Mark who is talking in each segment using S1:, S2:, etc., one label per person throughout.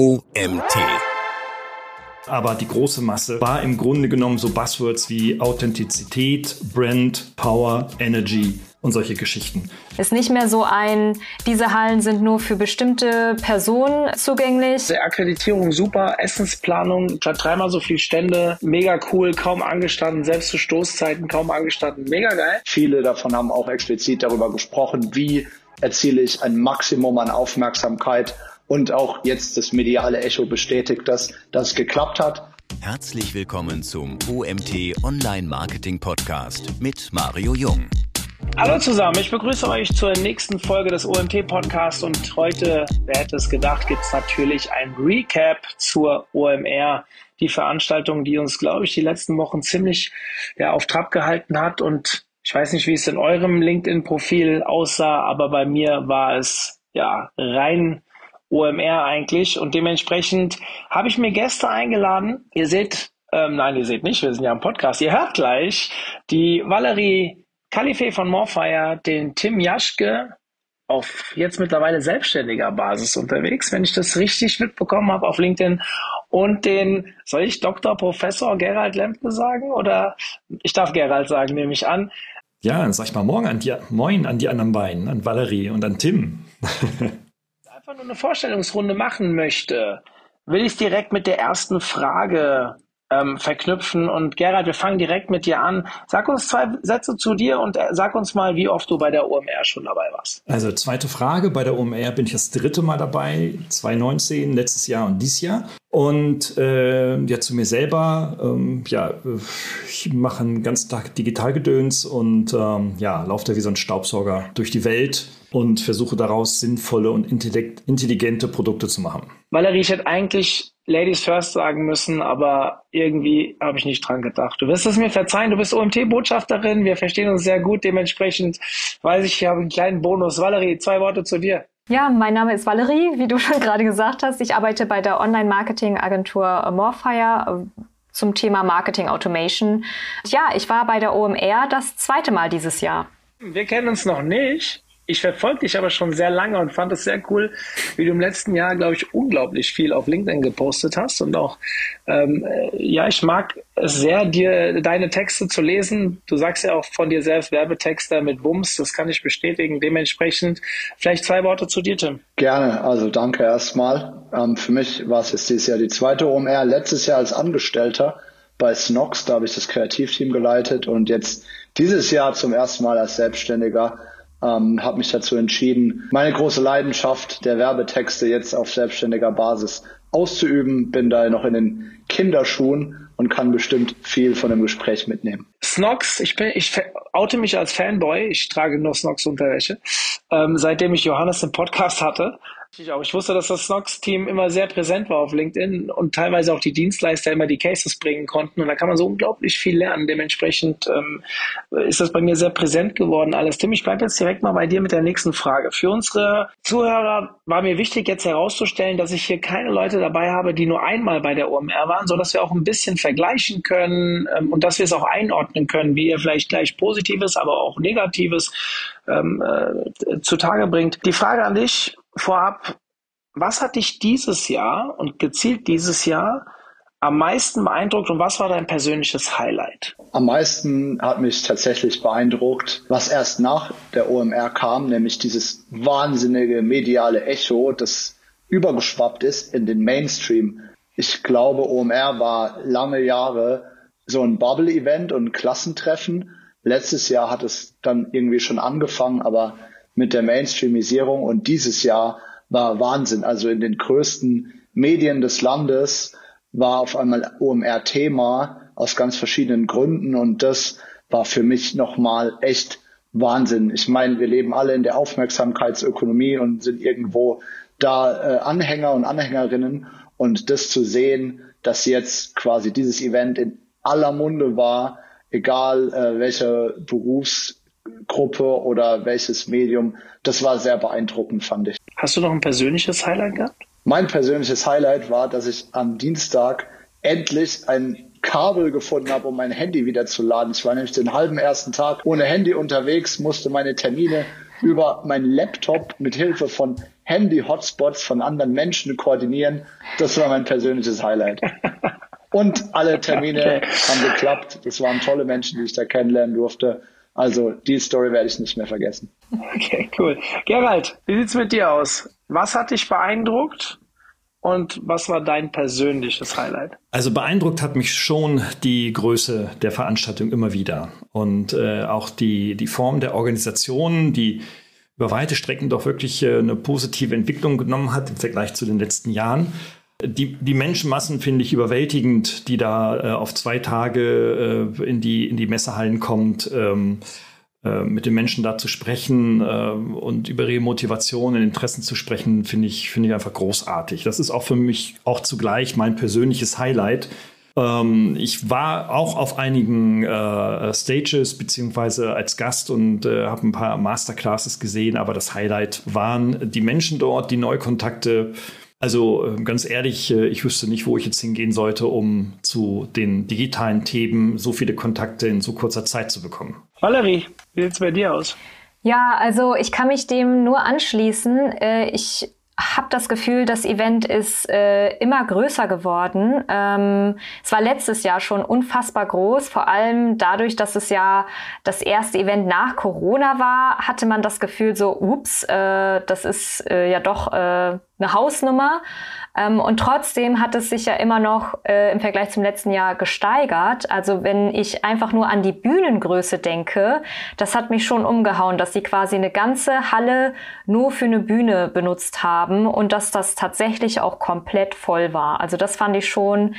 S1: OMT.
S2: Aber die große Masse war im Grunde genommen so Buzzwords wie Authentizität, Brand, Power, Energy und solche Geschichten.
S3: Ist nicht mehr so ein, diese Hallen sind nur für bestimmte Personen zugänglich.
S4: Die Akkreditierung super, Essensplanung, dreimal so viele Stände, mega cool, kaum angestanden, selbst zu Stoßzeiten kaum angestanden, mega geil.
S5: Viele davon haben auch explizit darüber gesprochen, wie erziele ich ein Maximum an Aufmerksamkeit und auch jetzt das mediale Echo bestätigt, dass das geklappt hat.
S1: Herzlich willkommen zum OMT Online Marketing Podcast mit Mario Jung.
S4: Hallo zusammen, ich begrüße euch zur nächsten Folge des OMT Podcasts und heute, wer hätte es gedacht, gibt es natürlich ein Recap zur OMR, die Veranstaltung, die uns, glaube ich, die letzten Wochen ziemlich ja, auf Trab gehalten hat und ich weiß nicht, wie es in eurem LinkedIn-Profil aussah, aber bei mir war es ja rein OMR eigentlich und dementsprechend habe ich mir Gäste eingeladen. Ihr seht, ähm, nein, ihr seht nicht, wir sind ja im Podcast. Ihr hört gleich die Valerie Kalife von Morfire, den Tim Jaschke auf jetzt mittlerweile selbstständiger Basis unterwegs, wenn ich das richtig mitbekommen habe auf LinkedIn und den, soll ich Dr. Professor Gerald Lemke sagen oder ich darf Gerald sagen, nehme ich an,
S2: ja, dann sag ich mal morgen an die, moin an die anderen beiden, an Valerie und an Tim.
S4: einfach nur eine Vorstellungsrunde machen möchte, will ich direkt mit der ersten Frage ähm, verknüpfen. Und Gerhard, wir fangen direkt mit dir an. Sag uns zwei Sätze zu dir und äh, sag uns mal, wie oft du bei der OMR schon dabei warst.
S2: Also zweite Frage, bei der OMR bin ich das dritte Mal dabei, 2019, letztes Jahr und dieses Jahr. Und äh, ja, zu mir selber, ähm, ja, ich mache einen ganzen Tag Digitalgedöns und ähm, ja, laufe da wie so ein Staubsauger durch die Welt und versuche daraus sinnvolle und intelligente Produkte zu machen.
S4: Valerie, ich hätte eigentlich Ladies First sagen müssen, aber irgendwie habe ich nicht dran gedacht. Du wirst es mir verzeihen, du bist OMT-Botschafterin, wir verstehen uns sehr gut, dementsprechend weiß ich, ich habe einen kleinen Bonus. Valerie, zwei Worte zu dir.
S3: Ja, mein Name ist Valerie, wie du schon gerade gesagt hast. Ich arbeite bei der Online-Marketing-Agentur Morfire äh, zum Thema Marketing Automation. Ja, ich war bei der OMR das zweite Mal dieses Jahr.
S4: Wir kennen uns noch nicht. Ich verfolge dich aber schon sehr lange und fand es sehr cool, wie du im letzten Jahr, glaube ich, unglaublich viel auf LinkedIn gepostet hast. Und auch, ähm, äh, ja, ich mag es sehr, dir deine Texte zu lesen. Du sagst ja auch von dir selbst Werbetexter mit Bums, das kann ich bestätigen. Dementsprechend vielleicht zwei Worte zu dir, Tim.
S5: Gerne, also danke erstmal. Ähm, für mich war es jetzt dieses Jahr die zweite OMR, letztes Jahr als Angestellter bei Snox, da habe ich das Kreativteam geleitet und jetzt dieses Jahr zum ersten Mal als Selbstständiger ähm, habe mich dazu entschieden, meine große Leidenschaft der Werbetexte jetzt auf selbstständiger Basis auszuüben. Bin da noch in den Kinderschuhen und kann bestimmt viel von dem Gespräch mitnehmen.
S4: Snox, ich bin, ich oute mich als Fanboy. Ich trage nur Snox Unterwäsche. Ähm, seitdem ich Johannes im Podcast hatte, ich auch. Ich wusste, dass das Snox-Team immer sehr präsent war auf LinkedIn und teilweise auch die Dienstleister immer die Cases bringen konnten. Und da kann man so unglaublich viel lernen. Dementsprechend ähm, ist das bei mir sehr präsent geworden alles. Tim, ich bleibe jetzt direkt mal bei dir mit der nächsten Frage. Für unsere Zuhörer war mir wichtig, jetzt herauszustellen, dass ich hier keine Leute dabei habe, die nur einmal bei der OMR waren, so dass wir auch ein bisschen vergleichen können ähm, und dass wir es auch einordnen können, wie ihr vielleicht gleich Positives, aber auch Negatives ähm, äh, zutage bringt. Die Frage an dich, vorab, was hat dich dieses Jahr und gezielt dieses Jahr am meisten beeindruckt und was war dein persönliches Highlight?
S5: Am meisten hat mich tatsächlich beeindruckt, was erst nach der OMR kam, nämlich dieses wahnsinnige mediale Echo, das übergeschwappt ist in den Mainstream. Ich glaube, OMR war lange Jahre so ein Bubble-Event und ein Klassentreffen. Letztes Jahr hat es dann irgendwie schon angefangen, aber mit der Mainstreamisierung und dieses Jahr war Wahnsinn. Also in den größten Medien des Landes war auf einmal OMR Thema aus ganz verschiedenen Gründen und das war für mich nochmal echt Wahnsinn. Ich meine, wir leben alle in der Aufmerksamkeitsökonomie und sind irgendwo da äh, Anhänger und Anhängerinnen und das zu sehen, dass jetzt quasi dieses Event in aller Munde war, egal äh, welcher Berufs Gruppe oder welches Medium. Das war sehr beeindruckend, fand ich.
S4: Hast du noch ein persönliches Highlight gehabt?
S5: Mein persönliches Highlight war, dass ich am Dienstag endlich ein Kabel gefunden habe, um mein Handy wieder zu laden. Ich war nämlich den halben ersten Tag ohne Handy unterwegs, musste meine Termine über meinen Laptop mit Hilfe von Handy-Hotspots von anderen Menschen koordinieren. Das war mein persönliches Highlight. Und alle Termine okay. haben geklappt. Das waren tolle Menschen, die ich da kennenlernen durfte. Also die Story werde ich nicht mehr vergessen.
S4: Okay, cool. Gerald, wie sieht's mit dir aus? Was hat dich beeindruckt und was war dein persönliches Highlight?
S2: Also beeindruckt hat mich schon die Größe der Veranstaltung immer wieder und äh, auch die, die Form der Organisation, die über weite Strecken doch wirklich äh, eine positive Entwicklung genommen hat im Vergleich zu den letzten Jahren. Die, die Menschenmassen finde ich überwältigend, die da äh, auf zwei Tage äh, in, die, in die Messehallen kommt. Ähm, äh, mit den Menschen da zu sprechen äh, und über ihre Motivation und Interessen zu sprechen, finde ich, finde ich einfach großartig. Das ist auch für mich auch zugleich mein persönliches Highlight. Ähm, ich war auch auf einigen äh, Stages beziehungsweise als Gast und äh, habe ein paar Masterclasses gesehen, aber das Highlight waren die Menschen dort, die Neukontakte, also ähm, ganz ehrlich, äh, ich wüsste nicht, wo ich jetzt hingehen sollte, um zu den digitalen Themen so viele Kontakte in so kurzer Zeit zu bekommen.
S4: Valerie, wie sieht es bei dir aus?
S3: Ja, also ich kann mich dem nur anschließen. Äh, ich habe das Gefühl, das Event ist äh, immer größer geworden. Ähm, es war letztes Jahr schon unfassbar groß, vor allem dadurch, dass es ja das erste Event nach Corona war, hatte man das Gefühl so, ups, äh, das ist äh, ja doch äh, eine Hausnummer. Ähm, und trotzdem hat es sich ja immer noch äh, im Vergleich zum letzten Jahr gesteigert. Also wenn ich einfach nur an die Bühnengröße denke, das hat mich schon umgehauen, dass sie quasi eine ganze Halle nur für eine Bühne benutzt haben und dass das tatsächlich auch komplett voll war. Also das fand ich schon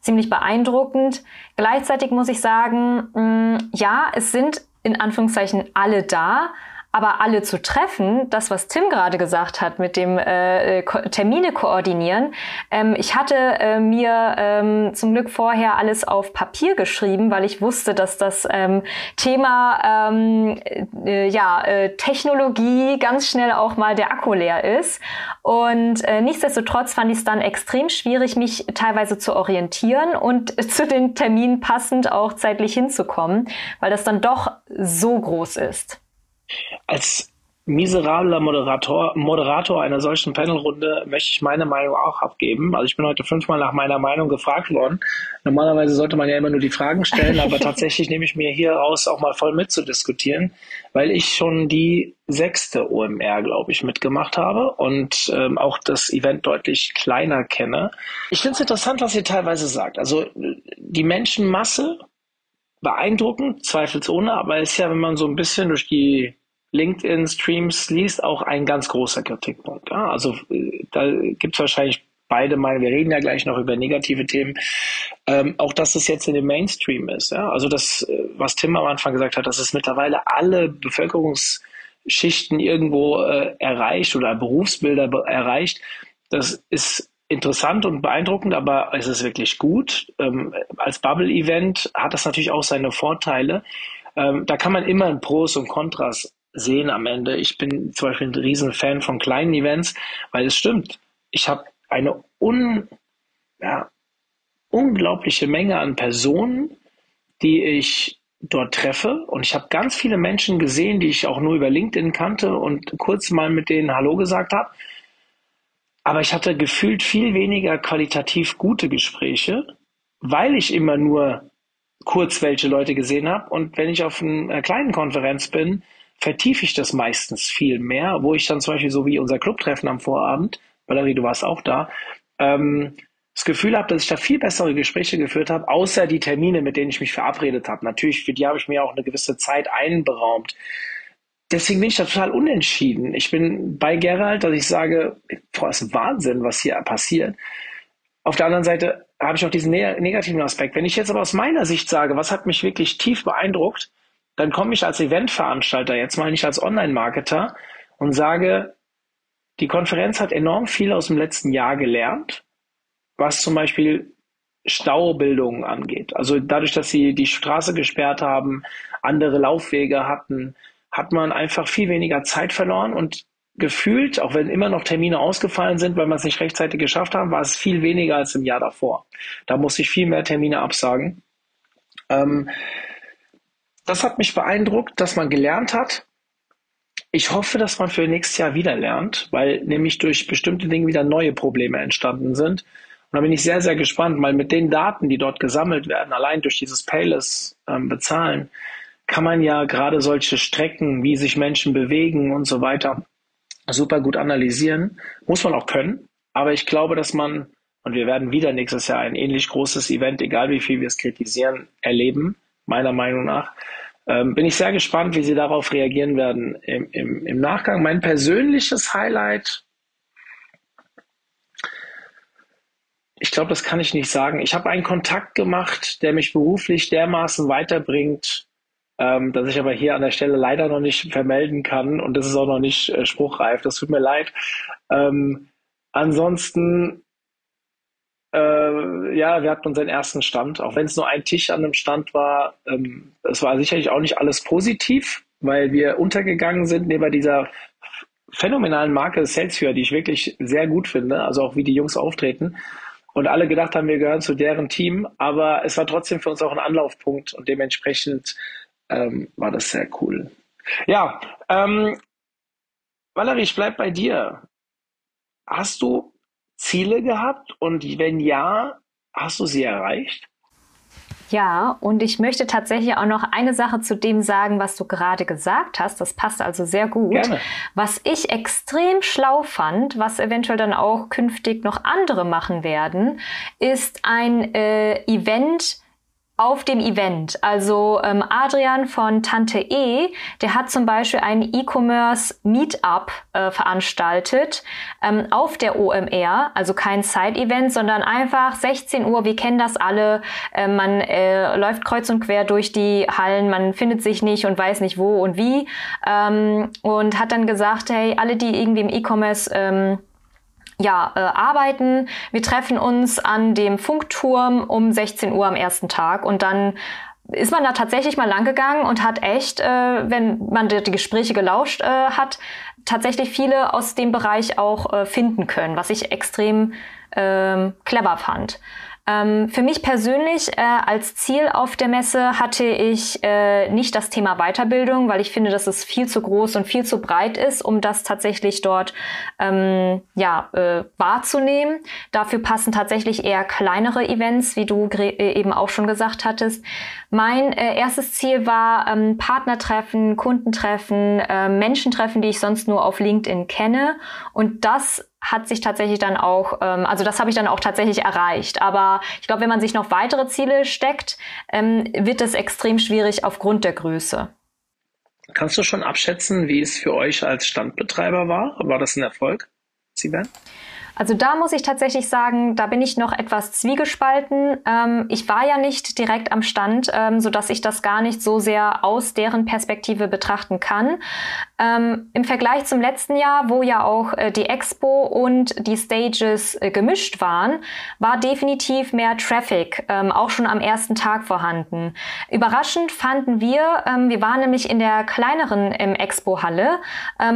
S3: ziemlich beeindruckend. Gleichzeitig muss ich sagen, mh, mm, ja, es sind in Anführungszeichen alle da, aber alle zu treffen, das, was Tim gerade gesagt hat mit dem äh, Ko Termine koordinieren. Ähm, ich hatte äh, mir ähm, zum Glück vorher alles auf Papier geschrieben, weil ich wusste, dass das ähm, Thema ähm, äh, ja, äh, Technologie ganz schnell auch mal der Akku leer ist. Und äh, nichtsdestotrotz fand ich es dann extrem schwierig, mich teilweise zu orientieren und zu den Terminen passend auch zeitlich hinzukommen, weil das dann doch so groß ist.
S4: Als miserabler Moderator, Moderator einer solchen Panelrunde möchte ich meine Meinung auch abgeben. Also ich bin heute fünfmal nach meiner Meinung gefragt worden. Normalerweise sollte man ja immer nur die Fragen stellen, aber tatsächlich nehme ich mir hier raus, auch mal voll mitzudiskutieren, weil ich schon die sechste OMR, glaube ich, mitgemacht habe und ähm, auch das Event deutlich kleiner kenne. Ich finde es interessant, was ihr teilweise sagt. Also die Menschenmasse beeindruckend, zweifelsohne, aber ist ja, wenn man so ein bisschen durch die LinkedIn-Streams liest, auch ein ganz großer Kritikpunkt. Ja, also äh, da gibt es wahrscheinlich beide Meinungen. Wir reden ja gleich noch über negative Themen. Ähm, auch dass es jetzt in dem Mainstream ist. Ja? Also das, äh, was Tim am Anfang gesagt hat, dass es mittlerweile alle Bevölkerungsschichten irgendwo äh, erreicht oder Berufsbilder erreicht, das ist interessant und beeindruckend, aber es ist wirklich gut. Ähm, als Bubble-Event hat das natürlich auch seine Vorteile. Ähm, da kann man immer ein Pros und Kontras sehen am Ende. Ich bin zum Beispiel ein Riesenfan von kleinen Events, weil es stimmt. Ich habe eine un, ja, unglaubliche Menge an Personen, die ich dort treffe. Und ich habe ganz viele Menschen gesehen, die ich auch nur über LinkedIn kannte und kurz mal mit denen Hallo gesagt habe. Aber ich hatte gefühlt viel weniger qualitativ gute Gespräche, weil ich immer nur kurz welche Leute gesehen habe. Und wenn ich auf einer kleinen Konferenz bin, vertiefe ich das meistens viel mehr, wo ich dann zum Beispiel so wie unser Clubtreffen am Vorabend, Valerie, du warst auch da, ähm, das Gefühl habe, dass ich da viel bessere Gespräche geführt habe, außer die Termine, mit denen ich mich verabredet habe. Natürlich, für die habe ich mir auch eine gewisse Zeit einberaumt deswegen bin ich da total unentschieden. Ich bin bei Gerald, dass ich sage, boah, ist Wahnsinn, was hier passiert. Auf der anderen Seite habe ich auch diesen ne negativen Aspekt. Wenn ich jetzt aber aus meiner Sicht sage, was hat mich wirklich tief beeindruckt, dann komme ich als Eventveranstalter jetzt mal nicht als Online-Marketer und sage, die Konferenz hat enorm viel aus dem letzten Jahr gelernt, was zum Beispiel Staubildungen angeht. Also dadurch, dass sie die Straße gesperrt haben, andere Laufwege hatten, hat man einfach viel weniger Zeit verloren und gefühlt, auch wenn immer noch Termine ausgefallen sind, weil man es nicht rechtzeitig geschafft haben, war es viel weniger als im Jahr davor. Da musste ich viel mehr Termine absagen. Ähm, das hat mich beeindruckt, dass man gelernt hat. ich hoffe, dass man für nächstes Jahr wieder lernt, weil nämlich durch bestimmte Dinge wieder neue Probleme entstanden sind. Und da bin ich sehr, sehr gespannt, weil mit den Daten, die dort gesammelt werden, allein durch dieses Payless ähm, bezahlen, kann man ja gerade solche Strecken, wie sich Menschen bewegen und so weiter, super gut analysieren. Muss man auch können. Aber ich glaube, dass man, und wir werden wieder nächstes Jahr ein ähnlich großes Event, egal wie viel wir es kritisieren, erleben, meiner Meinung nach. Ähm, bin ich sehr gespannt, wie Sie darauf reagieren werden im, im, im Nachgang. Mein persönliches Highlight, ich glaube, das kann ich nicht sagen. Ich habe einen Kontakt gemacht, der mich beruflich dermaßen weiterbringt, ähm, dass ich aber hier an der Stelle leider noch nicht vermelden kann und das ist auch noch nicht äh, spruchreif. Das tut mir leid. Ähm, ansonsten, äh, ja, wir hatten unseren ersten Stand, auch wenn es nur ein Tisch an einem Stand war. Ähm, es war sicherlich auch nicht alles positiv, weil wir untergegangen sind neben dieser phänomenalen Marke Salesforce, die ich wirklich sehr gut finde, also auch wie die Jungs auftreten und alle gedacht haben, wir gehören zu deren Team, aber es war trotzdem für uns auch ein Anlaufpunkt und dementsprechend ähm, war das sehr cool. Ja, ähm, Valerie, ich bleib bei dir. Hast du Ziele gehabt und wenn ja, hast du sie erreicht?
S3: Ja, und ich möchte tatsächlich auch noch eine Sache zu dem sagen, was du gerade gesagt hast. Das passt also sehr gut. Gerne. Was ich extrem schlau fand, was eventuell dann auch künftig noch andere machen werden, ist ein äh, Event, auf dem Event. Also ähm, Adrian von Tante E, der hat zum Beispiel ein E-Commerce Meetup äh, veranstaltet ähm, auf der OMR, also kein Side-Event, sondern einfach 16 Uhr. Wir kennen das alle. Äh, man äh, läuft kreuz und quer durch die Hallen, man findet sich nicht und weiß nicht wo und wie ähm, und hat dann gesagt, hey, alle, die irgendwie im E-Commerce ähm, ja, äh, arbeiten. Wir treffen uns an dem Funkturm um 16 Uhr am ersten Tag und dann ist man da tatsächlich mal lang gegangen und hat echt, äh, wenn man die, die Gespräche gelauscht äh, hat, tatsächlich viele aus dem Bereich auch äh, finden können, was ich extrem äh, clever fand. Ähm, für mich persönlich äh, als Ziel auf der Messe hatte ich äh, nicht das Thema Weiterbildung, weil ich finde, dass es viel zu groß und viel zu breit ist, um das tatsächlich dort ähm, ja, äh, wahrzunehmen. Dafür passen tatsächlich eher kleinere Events, wie du äh, eben auch schon gesagt hattest. Mein äh, erstes Ziel war ähm, Partnertreffen, Kundentreffen, äh, Menschentreffen, die ich sonst nur auf LinkedIn kenne. Und das hat sich tatsächlich dann auch, ähm, also das habe ich dann auch tatsächlich erreicht. Aber ich glaube, wenn man sich noch weitere Ziele steckt, ähm, wird es extrem schwierig aufgrund der Größe.
S4: Kannst du schon abschätzen, wie es für euch als Standbetreiber war? War das ein Erfolg, Sibern?
S3: Also da muss ich tatsächlich sagen, da bin ich noch etwas zwiegespalten. Ähm, ich war ja nicht direkt am Stand, ähm, so dass ich das gar nicht so sehr aus deren Perspektive betrachten kann. Ähm, Im Vergleich zum letzten Jahr, wo ja auch äh, die Expo und die Stages äh, gemischt waren, war definitiv mehr Traffic, ähm, auch schon am ersten Tag vorhanden. Überraschend fanden wir, ähm, wir waren nämlich in der kleineren ähm, Expo-Halle,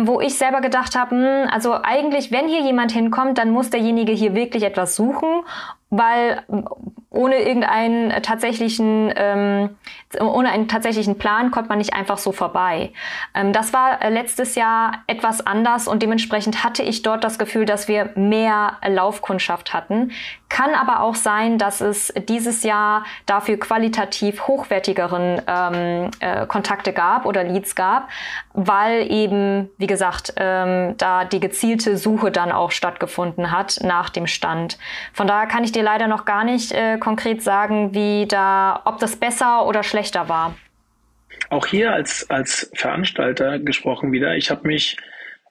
S3: wo ich selber gedacht habe, hm, also eigentlich, wenn hier jemand hinkommt, dann muss derjenige hier wirklich etwas suchen, weil ohne irgendeinen tatsächlichen, ähm, ohne einen tatsächlichen Plan kommt man nicht einfach so vorbei. Ähm, das war äh, letztes Jahr etwas anders und dementsprechend hatte ich dort das Gefühl, dass wir mehr Laufkundschaft hatten. Kann aber auch sein, dass es dieses Jahr dafür qualitativ hochwertigeren ähm, äh, Kontakte gab oder Leads gab, weil eben, wie gesagt, ähm, da die gezielte Suche dann auch stattgefunden hat nach dem Stand. Von daher kann ich dir leider noch gar nicht äh, konkret sagen, wie da, ob das besser oder schlechter war.
S4: Auch hier als, als Veranstalter gesprochen wieder. Ich habe mich,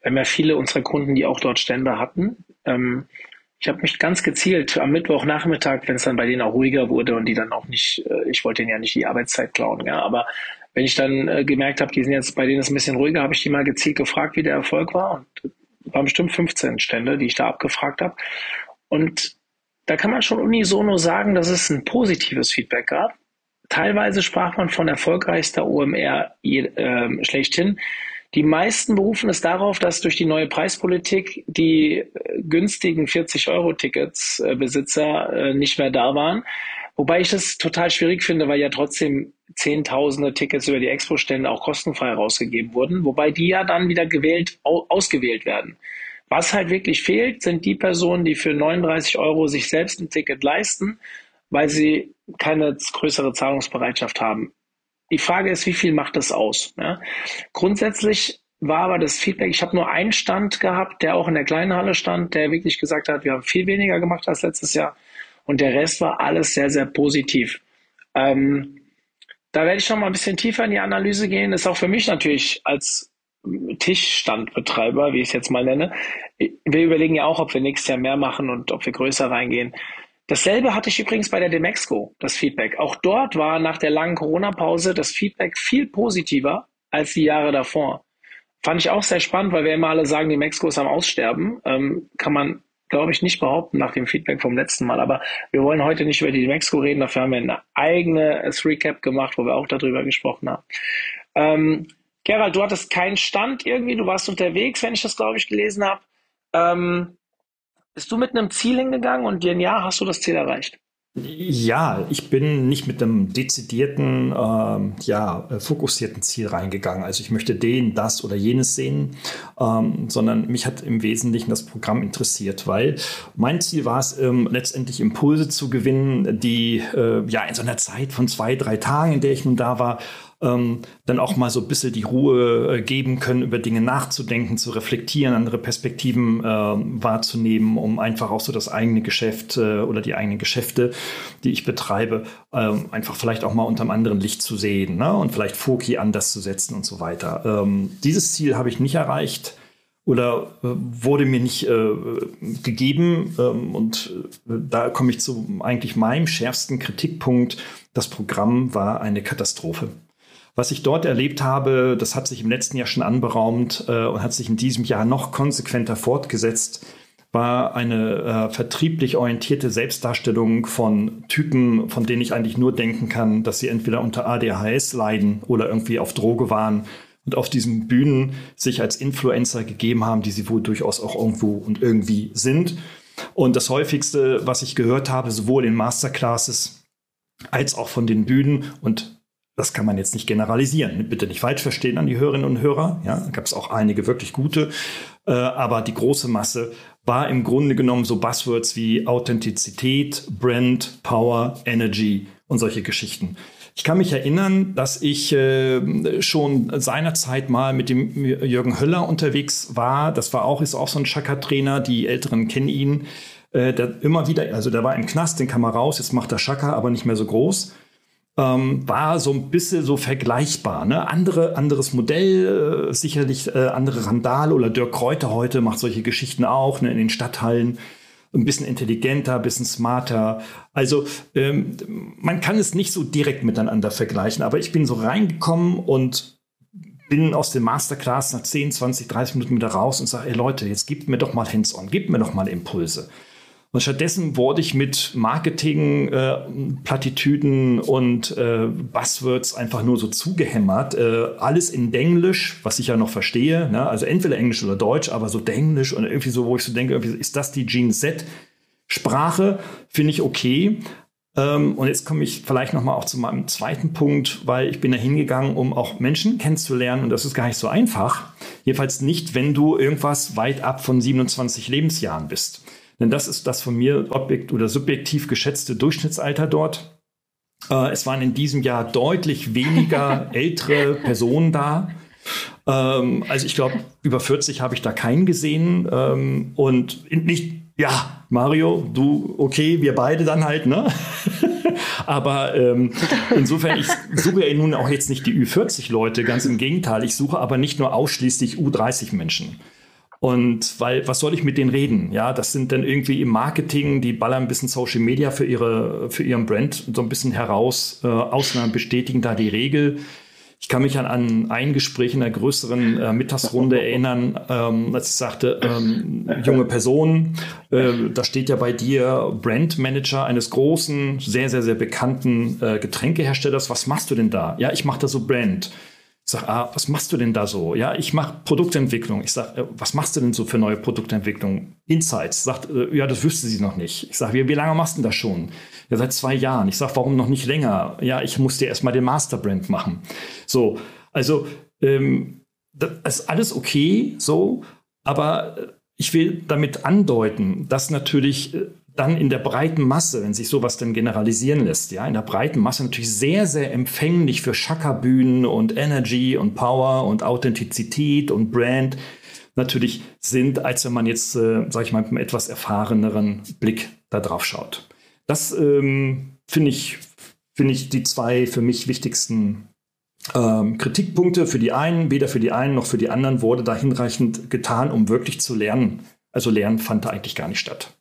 S4: wir haben ja viele unserer Kunden, die auch dort Stände hatten, ähm, ich habe mich ganz gezielt am Mittwochnachmittag, wenn es dann bei denen auch ruhiger wurde und die dann auch nicht, äh, ich wollte denen ja nicht die Arbeitszeit klauen, ja, aber wenn ich dann äh, gemerkt habe, die sind jetzt bei denen ist ein bisschen ruhiger, habe ich die mal gezielt gefragt, wie der Erfolg war und waren bestimmt 15 Stände, die ich da abgefragt habe. Und da kann man schon unisono sagen, dass es ein positives Feedback gab. Teilweise sprach man von erfolgreichster OMR äh, schlechthin. Die meisten berufen es darauf, dass durch die neue Preispolitik die äh, günstigen 40-Euro-Tickets-Besitzer äh, nicht mehr da waren. Wobei ich das total schwierig finde, weil ja trotzdem zehntausende Tickets über die Expo-Stände auch kostenfrei rausgegeben wurden, wobei die ja dann wieder gewählt, ausgewählt werden. Was halt wirklich fehlt, sind die Personen, die für 39 Euro sich selbst ein Ticket leisten, weil sie keine größere Zahlungsbereitschaft haben. Die Frage ist, wie viel macht das aus? Ja? Grundsätzlich war aber das Feedback, ich habe nur einen Stand gehabt, der auch in der kleinen Halle stand, der wirklich gesagt hat, wir haben viel weniger gemacht als letztes Jahr und der Rest war alles sehr, sehr positiv. Ähm, da werde ich schon mal ein bisschen tiefer in die Analyse gehen. Ist auch für mich natürlich als Tischstandbetreiber, wie ich es jetzt mal nenne. Wir überlegen ja auch, ob wir nächstes Jahr mehr machen und ob wir größer reingehen. Dasselbe hatte ich übrigens bei der Demexco, das Feedback. Auch dort war nach der langen Corona-Pause das Feedback viel positiver als die Jahre davor. Fand ich auch sehr spannend, weil wir immer alle sagen, die Mexiko ist am Aussterben. Ähm, kann man, glaube ich, nicht behaupten nach dem Feedback vom letzten Mal. Aber wir wollen heute nicht über die Mexiko reden. Dafür haben wir eine eigene Recap gemacht, wo wir auch darüber gesprochen haben. Ähm, Gerald, du hattest keinen Stand irgendwie. Du warst unterwegs, wenn ich das, glaube ich, gelesen habe. Ähm, bist du mit einem Ziel hingegangen und wenn ja, hast du das Ziel erreicht?
S2: Ja, ich bin nicht mit einem dezidierten, ähm, ja, äh, fokussierten Ziel reingegangen. Also ich möchte den, das oder jenes sehen, ähm, sondern mich hat im Wesentlichen das Programm interessiert, weil mein Ziel war es, ähm, letztendlich Impulse zu gewinnen, die äh, ja in so einer Zeit von zwei, drei Tagen, in der ich nun da war, ähm, dann auch mal so ein bisschen die Ruhe äh, geben können, über Dinge nachzudenken, zu reflektieren, andere Perspektiven äh, wahrzunehmen, um einfach auch so das eigene Geschäft äh, oder die eigenen Geschäfte, die ich betreibe, äh, einfach vielleicht auch mal unter einem anderen Licht zu sehen ne? und vielleicht Foki anders zu setzen und so weiter. Ähm, dieses Ziel habe ich nicht erreicht oder äh, wurde mir nicht äh, gegeben. Ähm, und äh, da komme ich zu eigentlich meinem schärfsten Kritikpunkt. Das Programm war eine Katastrophe. Was ich dort erlebt habe, das hat sich im letzten Jahr schon anberaumt äh, und hat sich in diesem Jahr noch konsequenter fortgesetzt, war eine äh, vertrieblich orientierte Selbstdarstellung von Typen, von denen ich eigentlich nur denken kann, dass sie entweder unter ADHS leiden oder irgendwie auf Droge waren und auf diesen Bühnen sich als Influencer gegeben haben, die sie wohl durchaus auch irgendwo und irgendwie sind. Und das häufigste, was ich gehört habe, sowohl in Masterclasses als auch von den Bühnen und das kann man jetzt nicht generalisieren. Bitte nicht falsch verstehen an die Hörerinnen und Hörer. Ja, gab es auch einige wirklich gute. Äh, aber die große Masse war im Grunde genommen so Buzzwords wie Authentizität, Brand, Power, Energy und solche Geschichten. Ich kann mich erinnern, dass ich äh, schon seinerzeit mal mit dem Jürgen Höller unterwegs war. Das war auch, ist auch so ein Chakra-Trainer. Die Älteren kennen ihn. Äh, der immer wieder, also der war im Knast, den kam er raus. Jetzt macht er Chakra, aber nicht mehr so groß ähm, war so ein bisschen so vergleichbar. Ne? Andere, anderes Modell, äh, sicherlich äh, andere Randale oder Dirk Kräuter heute macht solche Geschichten auch ne, in den Stadthallen. Ein bisschen intelligenter, ein bisschen smarter. Also ähm, man kann es nicht so direkt miteinander vergleichen, aber ich bin so reingekommen und bin aus dem Masterclass nach 10, 20, 30 Minuten wieder raus und sage, ey Leute, jetzt gebt mir doch mal Hands-on, gebt mir doch mal Impulse. Und stattdessen wurde ich mit Marketing-Plattitüden äh, und äh, Buzzwords einfach nur so zugehämmert. Äh, alles in Denglisch, was ich ja noch verstehe. Ne? Also entweder Englisch oder Deutsch, aber so Denglisch und irgendwie so, wo ich so denke, ist das die Gene Z-Sprache? Finde ich okay. Ähm, und jetzt komme ich vielleicht noch mal auch zu meinem zweiten Punkt, weil ich bin da hingegangen, um auch Menschen kennenzulernen und das ist gar nicht so einfach. Jedenfalls nicht, wenn du irgendwas weit ab von 27 Lebensjahren bist. Denn das ist das von mir objekt oder subjektiv geschätzte Durchschnittsalter dort. Äh, es waren in diesem Jahr deutlich weniger ältere Personen da. Ähm, also ich glaube, über 40 habe ich da keinen gesehen. Ähm, und nicht, ja, Mario, du, okay, wir beide dann halt, ne? aber ähm, insofern, ich suche ja nun auch jetzt nicht die Ü40-Leute, ganz im Gegenteil. Ich suche aber nicht nur ausschließlich U30-Menschen. Und weil, was soll ich mit denen reden? Ja, das sind dann irgendwie im Marketing, die ballern ein bisschen Social Media für ihre, für ihren Brand so ein bisschen heraus. Äh, Ausnahmen bestätigen da die Regel. Ich kann mich an, an ein Gespräch in einer größeren äh, Mittagsrunde erinnern, ähm, als ich sagte, ähm, junge Person, äh, da steht ja bei dir Brandmanager eines großen, sehr, sehr, sehr bekannten äh, Getränkeherstellers. Was machst du denn da? Ja, ich mache da so Brand. Sage, ah, was machst du denn da so? Ja, ich mache Produktentwicklung. Ich sage, äh, was machst du denn so für neue Produktentwicklung? Insights. Sagt, äh, ja, das wüsste sie noch nicht. Ich sage, wie, wie lange machst du das schon? Ja, seit zwei Jahren. Ich sage, warum noch nicht länger? Ja, ich musste erstmal den Masterbrand machen. So, also ähm, das ist alles okay, so, aber äh, ich will damit andeuten, dass natürlich dann in der breiten Masse, wenn sich sowas denn generalisieren lässt, ja, in der breiten Masse natürlich sehr, sehr empfänglich für Schackerbühnen und Energy und Power und Authentizität und Brand natürlich sind, als wenn man jetzt, äh, sage ich mal, mit einem etwas erfahreneren Blick da drauf schaut. Das ähm, finde ich, finde ich die zwei für mich wichtigsten ähm, Kritikpunkte. Für die einen, weder für die einen noch für die anderen wurde da hinreichend getan, um wirklich zu lernen. Also Lernen fand da eigentlich gar nicht statt.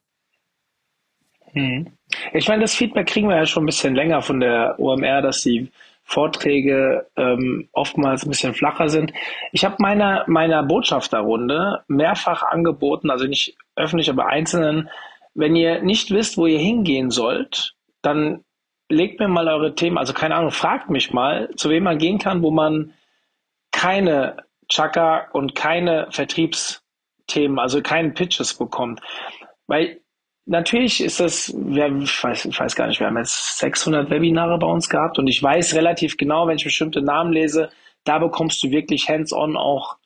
S4: Hm. Ich meine, das Feedback kriegen wir ja schon ein bisschen länger von der OMR, dass die Vorträge ähm, oftmals ein bisschen flacher sind. Ich habe meiner, meiner Botschafterrunde mehrfach angeboten, also nicht öffentlich, aber einzelnen, wenn ihr nicht wisst, wo ihr hingehen sollt, dann legt mir mal eure Themen, also keine Ahnung, fragt mich mal, zu wem man gehen kann, wo man keine Chaka und keine Vertriebsthemen, also keinen Pitches bekommt. Weil natürlich ist das, wir, ich, weiß, ich weiß gar nicht, wir haben jetzt 600 Webinare bei uns gehabt und ich weiß relativ genau, wenn ich bestimmte Namen lese, da bekommst du wirklich hands-on auch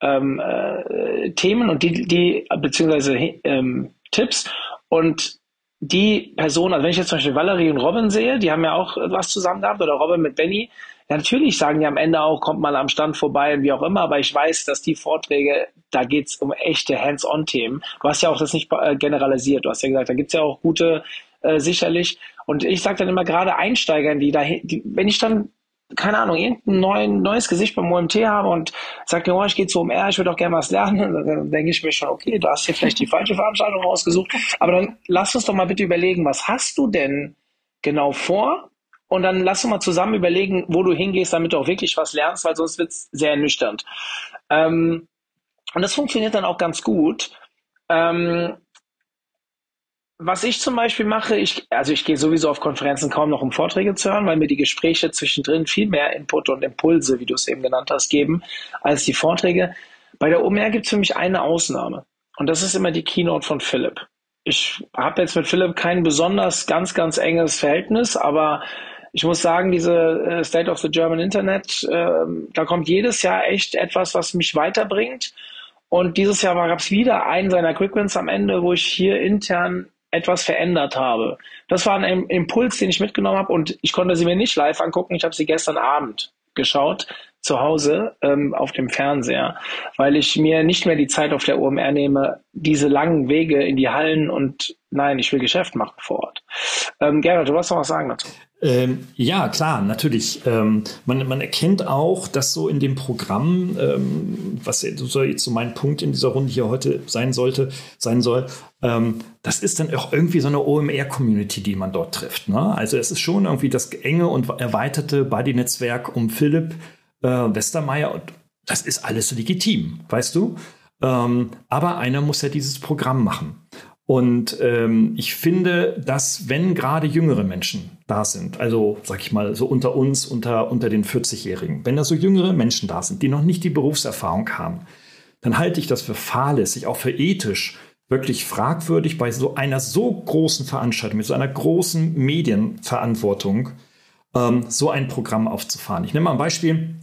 S4: ähm, äh, Themen und die, die beziehungsweise ähm, Tipps und die Person, also wenn ich jetzt zum Beispiel Valerie und Robin sehe, die haben ja auch was zusammen gehabt oder Robin mit Benny, natürlich sagen die am Ende auch, kommt mal am Stand vorbei und wie auch immer, aber ich weiß, dass die Vorträge da geht's um echte Hands-on-Themen. Du hast ja auch das nicht äh, generalisiert. Du hast ja gesagt, da gibt's ja auch gute äh, sicherlich. Und ich sage dann immer gerade Einsteigern, die da, die, wenn ich dann keine Ahnung, irgendein neuen, neues Gesicht beim OMT habe und sage, oh, ich gehe zu OMR, ich würde auch gerne was lernen, dann denke ich mir schon, okay, du hast hier vielleicht die falsche Veranstaltung rausgesucht. Aber dann lass uns doch mal bitte überlegen, was hast du denn genau vor? Und dann lass uns mal zusammen überlegen, wo du hingehst, damit du auch wirklich was lernst, weil sonst wird's sehr ernüchternd. Ähm, und das funktioniert dann auch ganz gut. Ähm, was ich zum Beispiel mache, ich, also ich gehe sowieso auf Konferenzen kaum noch, um Vorträge zu hören, weil mir die Gespräche zwischendrin viel mehr Input und Impulse, wie du es eben genannt hast, geben, als die Vorträge. Bei der OMR gibt es für mich eine Ausnahme. Und das ist immer die Keynote von Philipp. Ich habe jetzt mit Philipp kein besonders ganz, ganz enges Verhältnis, aber ich muss sagen, diese äh, State of the German Internet, äh, da kommt jedes Jahr echt etwas, was mich weiterbringt. Und dieses Jahr gab es wieder einen seiner Quickwins am Ende, wo ich hier intern etwas verändert habe. Das war ein Impuls, den ich mitgenommen habe und ich konnte sie mir nicht live angucken. Ich habe sie gestern Abend geschaut zu Hause ähm, auf dem Fernseher, weil ich mir nicht mehr die Zeit auf der OMR nehme, diese langen Wege in die Hallen und nein, ich will Geschäft machen vor Ort. Ähm, Gerhard, du wolltest noch was sagen dazu?
S2: Ähm, ja, klar, natürlich. Ähm, man, man erkennt auch, dass so in dem Programm, ähm, was so jetzt so mein Punkt in dieser Runde hier heute sein sollte, sein soll, ähm, das ist dann auch irgendwie so eine OMR-Community, die man dort trifft. Ne? Also es ist schon irgendwie das enge und erweiterte Buddy-Netzwerk um Philipp äh, Westermeier das ist alles legitim, weißt du? Ähm, aber einer muss ja dieses Programm machen. Und ähm, ich finde, dass wenn gerade jüngere Menschen da sind, also sag ich mal so unter uns, unter, unter den 40-Jährigen, wenn da so jüngere Menschen da sind, die noch nicht die Berufserfahrung haben, dann halte ich das für fahrlässig, auch für ethisch, wirklich fragwürdig bei so einer so großen Veranstaltung, mit so einer großen Medienverantwortung, ähm, so ein Programm aufzufahren. Ich nehme mal ein Beispiel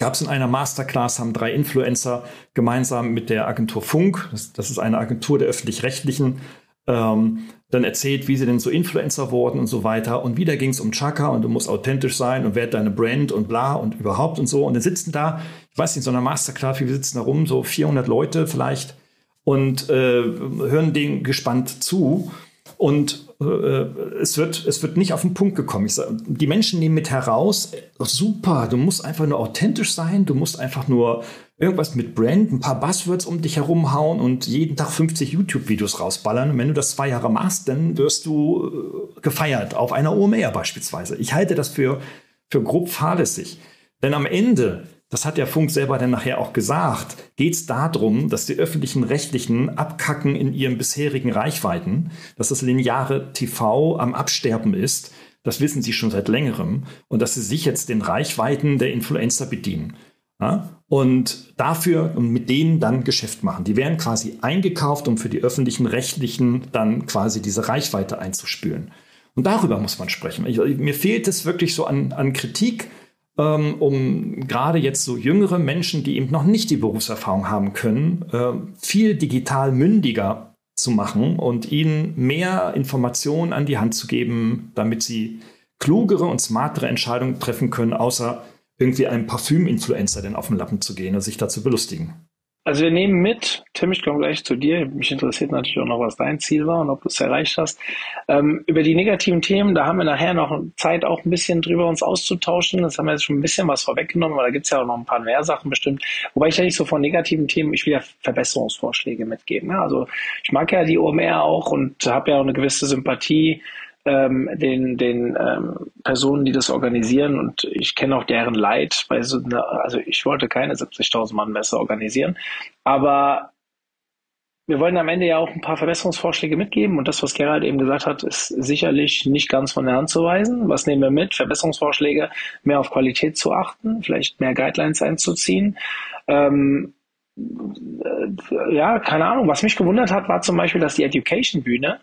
S2: gab es in einer Masterclass, haben drei Influencer gemeinsam mit der Agentur Funk, das, das ist eine Agentur der öffentlich-rechtlichen, ähm, dann erzählt, wie sie denn so Influencer wurden und so weiter. Und wieder ging es um Chaka und du musst authentisch sein und wer deine Brand und bla und überhaupt und so. Und dann sitzen da, ich weiß nicht, in so einer Masterclass, wie wir sitzen da rum, so 400 Leute vielleicht und äh, hören denen gespannt zu. Und es, wird, es wird nicht auf den Punkt gekommen. Ich sag, die Menschen nehmen mit heraus, super, du musst einfach nur authentisch sein, du musst einfach nur irgendwas mit Brand, ein paar Buzzwords um dich herum hauen und jeden Tag 50 YouTube-Videos rausballern. Und wenn du das zwei Jahre machst, dann wirst du äh, gefeiert, auf einer OMR beispielsweise. Ich halte das für, für grob fahrlässig. Denn am Ende das hat der Funk selber dann nachher auch gesagt, geht es darum, dass die öffentlichen Rechtlichen abkacken in ihren bisherigen Reichweiten, dass das lineare TV am Absterben ist. Das wissen sie schon seit längerem und dass sie sich jetzt den Reichweiten der Influencer bedienen. Ja? Und dafür und mit denen dann Geschäft machen. Die werden quasi eingekauft, um für die öffentlichen Rechtlichen dann quasi diese Reichweite einzuspülen. Und darüber muss man sprechen. Ich, mir fehlt es wirklich so an, an Kritik, ähm, um gerade jetzt so jüngere Menschen, die eben noch nicht die Berufserfahrung haben können, äh, viel digital mündiger zu machen und ihnen mehr Informationen an die Hand zu geben, damit sie klugere und smartere Entscheidungen treffen können, außer irgendwie einem Parfüm-Influencer denn auf den Lappen zu gehen und sich dazu belustigen.
S4: Also wir nehmen mit, Tim, ich komme gleich zu dir. Mich interessiert natürlich auch noch, was dein Ziel war und ob du es erreicht hast. Ähm, über die negativen Themen, da haben wir nachher noch Zeit, auch ein bisschen drüber uns auszutauschen. Das haben wir jetzt schon ein bisschen was vorweggenommen, aber da gibt es ja auch noch ein paar mehr Sachen bestimmt. Wobei ich ja nicht so von negativen Themen, ich will ja Verbesserungsvorschläge mitgeben. Ja? Also ich mag ja die OMR auch und habe ja auch eine gewisse Sympathie ähm, den, den ähm, Personen, die das organisieren und ich kenne auch deren Leid. Bei so einer, also ich wollte keine 70.000 Mann Messe organisieren, aber wir wollen am Ende ja auch ein paar Verbesserungsvorschläge mitgeben und das, was Gerald eben gesagt hat, ist sicherlich nicht ganz von der Hand zu weisen. Was nehmen wir mit? Verbesserungsvorschläge, mehr auf Qualität zu achten, vielleicht mehr Guidelines einzuziehen. Ähm, äh, ja, keine Ahnung. Was mich gewundert hat, war zum Beispiel, dass die Education-Bühne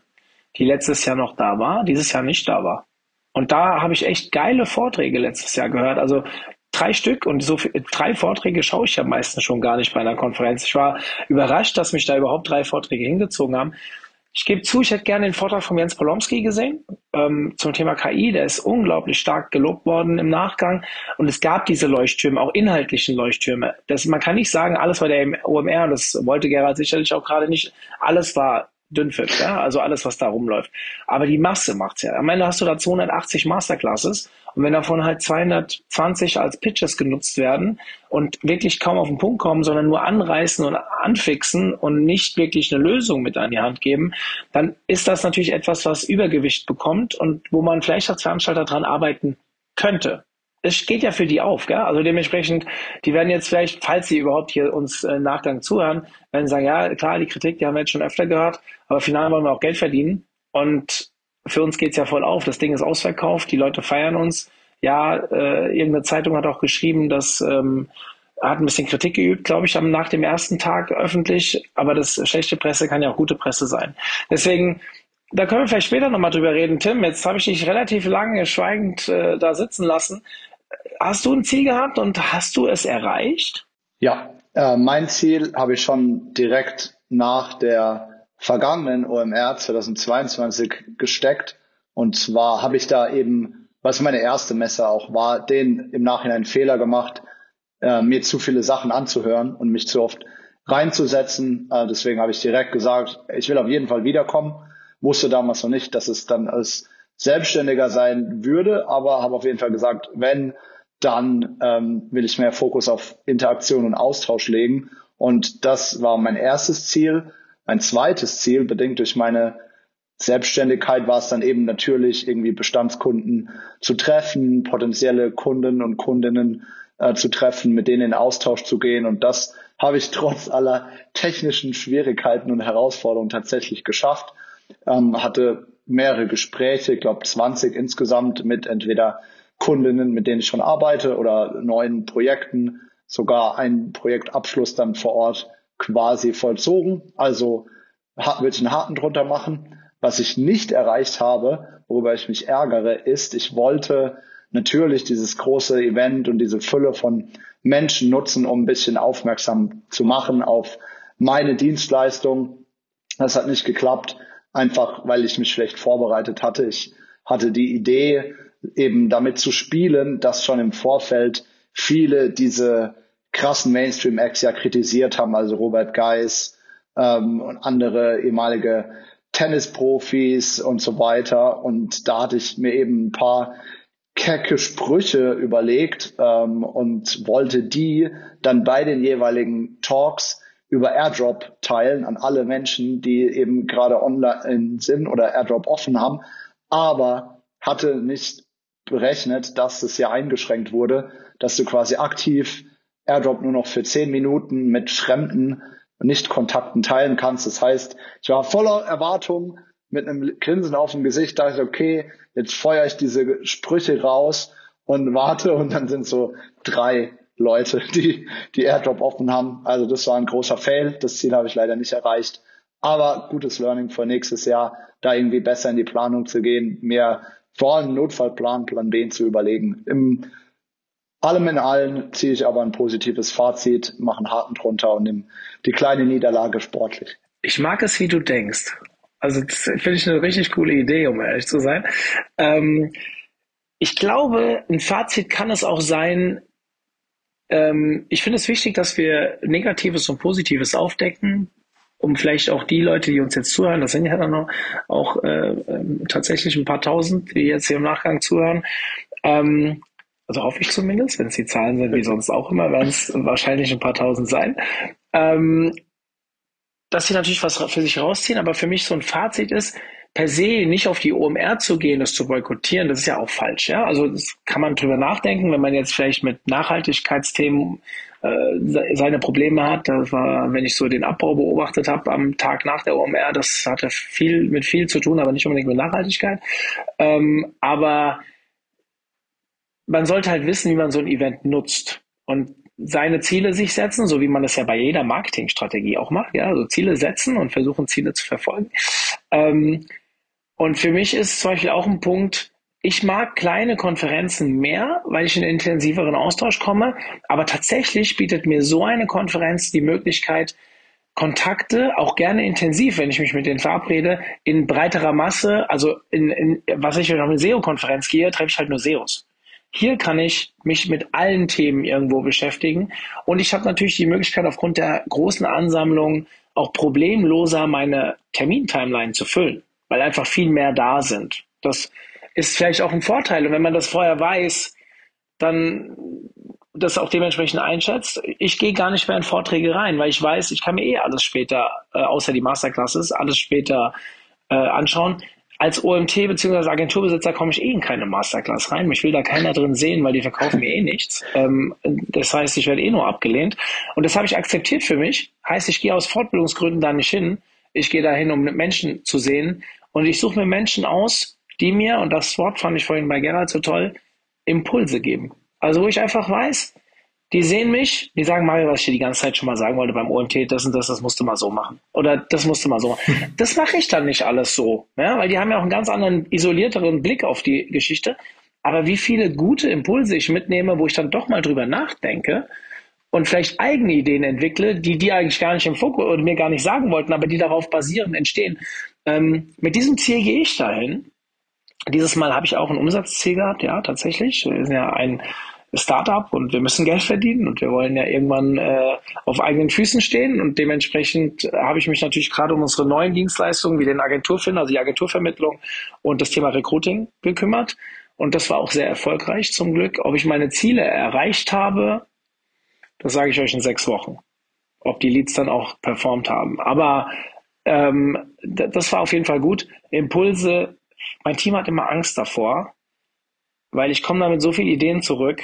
S4: die letztes Jahr noch da war, dieses Jahr nicht da war. Und da habe ich echt geile Vorträge letztes Jahr gehört. Also drei Stück und so viel, drei Vorträge schaue ich ja meistens schon gar nicht bei einer Konferenz. Ich war überrascht, dass mich da überhaupt drei Vorträge hingezogen haben. Ich gebe zu, ich hätte gerne den Vortrag von Jens Polomski gesehen ähm, zum Thema KI. Der ist unglaublich stark gelobt worden im Nachgang. Und es gab diese Leuchttürme, auch inhaltlichen Leuchttürme. Das, man kann nicht sagen, alles war der OMR, und das wollte Gerald sicherlich auch gerade nicht, alles war Dünnpfiff, ja, also alles, was da rumläuft. Aber die Masse macht's ja. Am Ende hast du da 280 Masterclasses und wenn davon halt 220 als Pitches genutzt werden und wirklich kaum auf den Punkt kommen, sondern nur anreißen und anfixen und nicht wirklich eine Lösung mit an die Hand geben, dann ist das natürlich etwas, was Übergewicht bekommt und wo man vielleicht als Veranstalter dran arbeiten könnte es geht ja für die auf, gell? Also dementsprechend, die werden jetzt vielleicht, falls sie überhaupt hier uns äh, Nachgang zuhören, werden sagen, ja, klar, die Kritik, die haben wir jetzt schon öfter gehört, aber final wollen wir auch Geld verdienen. Und für uns geht's ja voll auf. Das Ding ist ausverkauft, die Leute feiern uns. Ja, äh, irgendeine Zeitung hat auch geschrieben, dass ähm, hat ein bisschen Kritik geübt, glaube ich, nach dem ersten Tag öffentlich, aber das schlechte Presse kann ja auch gute Presse sein. Deswegen, da können wir vielleicht später nochmal drüber reden. Tim, jetzt habe ich dich relativ lange schweigend äh, da sitzen lassen hast du ein Ziel gehabt und hast du es erreicht?
S5: Ja, äh, mein Ziel habe ich schon direkt nach der vergangenen OMR 2022 gesteckt. Und zwar habe ich da eben, was meine erste Messe auch war, den im Nachhinein Fehler gemacht, äh, mir zu viele Sachen anzuhören und mich zu oft reinzusetzen. Äh, deswegen habe ich direkt gesagt, ich will auf jeden Fall wiederkommen. Wusste damals noch nicht, dass es dann als Selbstständiger sein würde, aber habe auf jeden Fall gesagt, wenn dann ähm, will ich mehr Fokus auf Interaktion und Austausch legen. Und das war mein erstes Ziel. Mein zweites Ziel, bedingt durch meine Selbstständigkeit, war es dann eben natürlich, irgendwie Bestandskunden zu treffen, potenzielle Kunden und Kundinnen äh, zu treffen, mit denen in Austausch zu gehen. Und das habe ich trotz aller technischen Schwierigkeiten und Herausforderungen tatsächlich geschafft. Ähm, hatte mehrere Gespräche, ich glaube 20 insgesamt mit entweder Kundinnen, mit denen ich schon arbeite oder neuen Projekten, sogar ein Projektabschluss dann vor Ort quasi vollzogen. Also würde ich einen Haken drunter machen. Was ich nicht erreicht habe, worüber ich mich ärgere, ist, ich wollte natürlich dieses große Event und diese Fülle von Menschen nutzen, um ein bisschen aufmerksam zu machen auf meine Dienstleistung. Das hat nicht geklappt, einfach weil ich mich schlecht vorbereitet hatte. Ich hatte die Idee, eben damit zu spielen, dass schon im Vorfeld viele diese krassen Mainstream-Acts ja kritisiert haben, also Robert Geis ähm, und andere ehemalige Tennisprofis und so weiter. Und da hatte ich mir eben ein paar kecke Sprüche überlegt ähm, und wollte die dann bei den jeweiligen Talks über Airdrop teilen an alle Menschen, die eben gerade online sind oder Airdrop offen haben, aber hatte nicht berechnet, dass es ja eingeschränkt wurde, dass du quasi aktiv Airdrop nur noch für zehn Minuten mit fremden Nicht-Kontakten teilen kannst. Das heißt, ich war voller Erwartung mit einem Grinsen auf dem Gesicht, dachte, okay, jetzt feuere ich diese Sprüche raus und warte und dann sind so drei Leute, die, die Airdrop offen haben. Also das war ein großer Fail. Das Ziel habe ich leider nicht erreicht. Aber gutes Learning für nächstes Jahr, da irgendwie besser in die Planung zu gehen, mehr vor allem Notfallplan, Plan B zu überlegen. Im allem in allem ziehe ich aber ein positives Fazit, mache einen harten drunter und nehme die kleine Niederlage sportlich.
S4: Ich mag es, wie du denkst. Also das finde ich eine richtig coole Idee, um ehrlich zu sein. Ähm, ich glaube, ein Fazit kann es auch sein, ähm, ich finde es wichtig, dass wir Negatives und Positives aufdecken, um vielleicht auch die Leute, die uns jetzt zuhören, das sind ja dann auch äh, äh, tatsächlich ein paar tausend, die jetzt hier im Nachgang zuhören, ähm, also hoffe ich zumindest, wenn es die Zahlen sind wie sonst auch immer, werden es wahrscheinlich ein paar tausend sein, ähm, dass sie natürlich was für sich rausziehen, aber für mich so ein Fazit ist, per se nicht auf die OMR zu gehen, das zu boykottieren, das ist ja auch falsch. Ja? Also das kann man drüber nachdenken, wenn man jetzt vielleicht mit Nachhaltigkeitsthemen äh, seine Probleme hat. Das war, wenn ich so den Abbau beobachtet habe am Tag nach der OMR, das hatte viel mit viel zu tun, aber nicht unbedingt mit Nachhaltigkeit. Ähm, aber man sollte halt wissen, wie man so ein Event nutzt und seine Ziele sich setzen, so wie man das ja bei jeder Marketingstrategie auch macht, ja, also Ziele setzen und versuchen Ziele zu verfolgen. Ähm, und für mich ist zum Beispiel auch ein Punkt, ich mag kleine Konferenzen mehr, weil ich in intensiveren Austausch komme, aber tatsächlich bietet mir so eine Konferenz die Möglichkeit, Kontakte, auch gerne intensiv, wenn ich mich mit denen verabrede, in breiterer Masse, also in, in was ich, wenn eine SEO-Konferenz gehe, treffe ich halt nur SEOs. Hier kann ich mich mit allen Themen irgendwo beschäftigen und ich habe natürlich die Möglichkeit, aufgrund der großen Ansammlung auch problemloser meine Termintimeline zu füllen, weil einfach viel mehr da sind. Das ist vielleicht auch ein Vorteil und wenn man das vorher weiß, dann das auch dementsprechend einschätzt. Ich gehe gar nicht mehr in Vorträge rein, weil ich weiß, ich kann mir eh alles später, äh, außer die Masterclasses, alles später äh, anschauen als OMT bzw. Agenturbesitzer komme ich eh in keine Masterclass rein. Mich will da keiner drin sehen, weil die verkaufen mir eh nichts. Ähm, das heißt, ich werde eh nur abgelehnt. Und das habe ich akzeptiert für mich. Heißt, ich gehe aus Fortbildungsgründen da nicht hin. Ich gehe dahin, um Menschen zu sehen. Und ich suche mir Menschen aus, die mir, und das Wort fand ich vorhin bei Gerald so toll, Impulse geben. Also wo ich einfach weiß, die sehen mich, die sagen, Mario, was ich dir die ganze Zeit schon mal sagen wollte beim OMT, das und das, das musst du mal so machen. Oder das musst du mal so machen. Das mache ich dann nicht alles so, ja, weil die haben ja auch einen ganz anderen, isolierteren Blick auf die Geschichte. Aber wie viele gute Impulse ich mitnehme, wo ich dann doch mal drüber nachdenke und vielleicht eigene Ideen entwickle, die die eigentlich gar nicht im Fokus oder mir gar nicht sagen wollten, aber die darauf basieren, entstehen. Ähm, mit diesem Ziel gehe ich dahin. Dieses Mal habe ich auch ein Umsatzziel gehabt, ja, tatsächlich. Wir sind ja ein Startup und wir müssen Geld verdienen und wir wollen ja irgendwann äh, auf eigenen Füßen stehen und dementsprechend habe ich mich natürlich gerade um unsere neuen Dienstleistungen wie den Agenturfinder, also die Agenturvermittlung und das Thema Recruiting gekümmert und das war auch sehr erfolgreich zum Glück. Ob ich meine Ziele erreicht habe, das sage ich euch in sechs Wochen. Ob die Leads dann auch performt haben. Aber ähm, das war auf jeden Fall gut. Impulse, mein Team hat immer Angst davor, weil ich komme da mit so vielen Ideen zurück.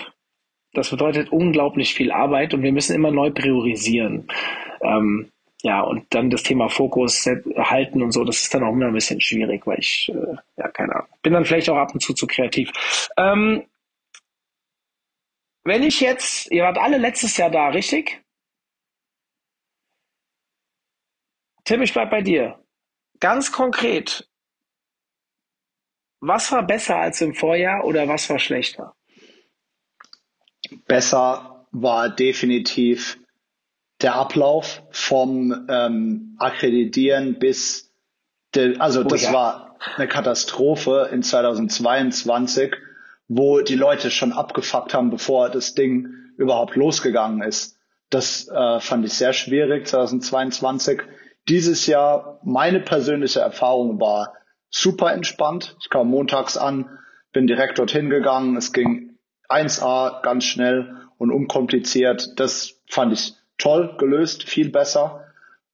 S4: Das bedeutet unglaublich viel Arbeit und wir müssen immer neu priorisieren. Ähm, ja, und dann das Thema Fokus halten und so, das ist dann auch immer ein bisschen schwierig, weil ich, äh, ja, keine Ahnung, bin dann vielleicht auch ab und zu zu kreativ. Ähm, wenn ich jetzt, ihr wart alle letztes Jahr da, richtig? Tim, ich bleib bei dir. Ganz konkret, was war besser als im Vorjahr oder was war schlechter?
S5: Besser war definitiv der Ablauf vom ähm, Akkreditieren bis, de, also oh, das ja. war eine Katastrophe in 2022, wo die Leute schon abgefuckt haben, bevor das Ding überhaupt losgegangen ist. Das äh, fand ich sehr schwierig 2022. Dieses Jahr, meine persönliche Erfahrung war, super entspannt. Ich kam montags an, bin direkt dorthin gegangen. Es ging 1A ganz schnell und unkompliziert. Das fand ich toll gelöst, viel besser.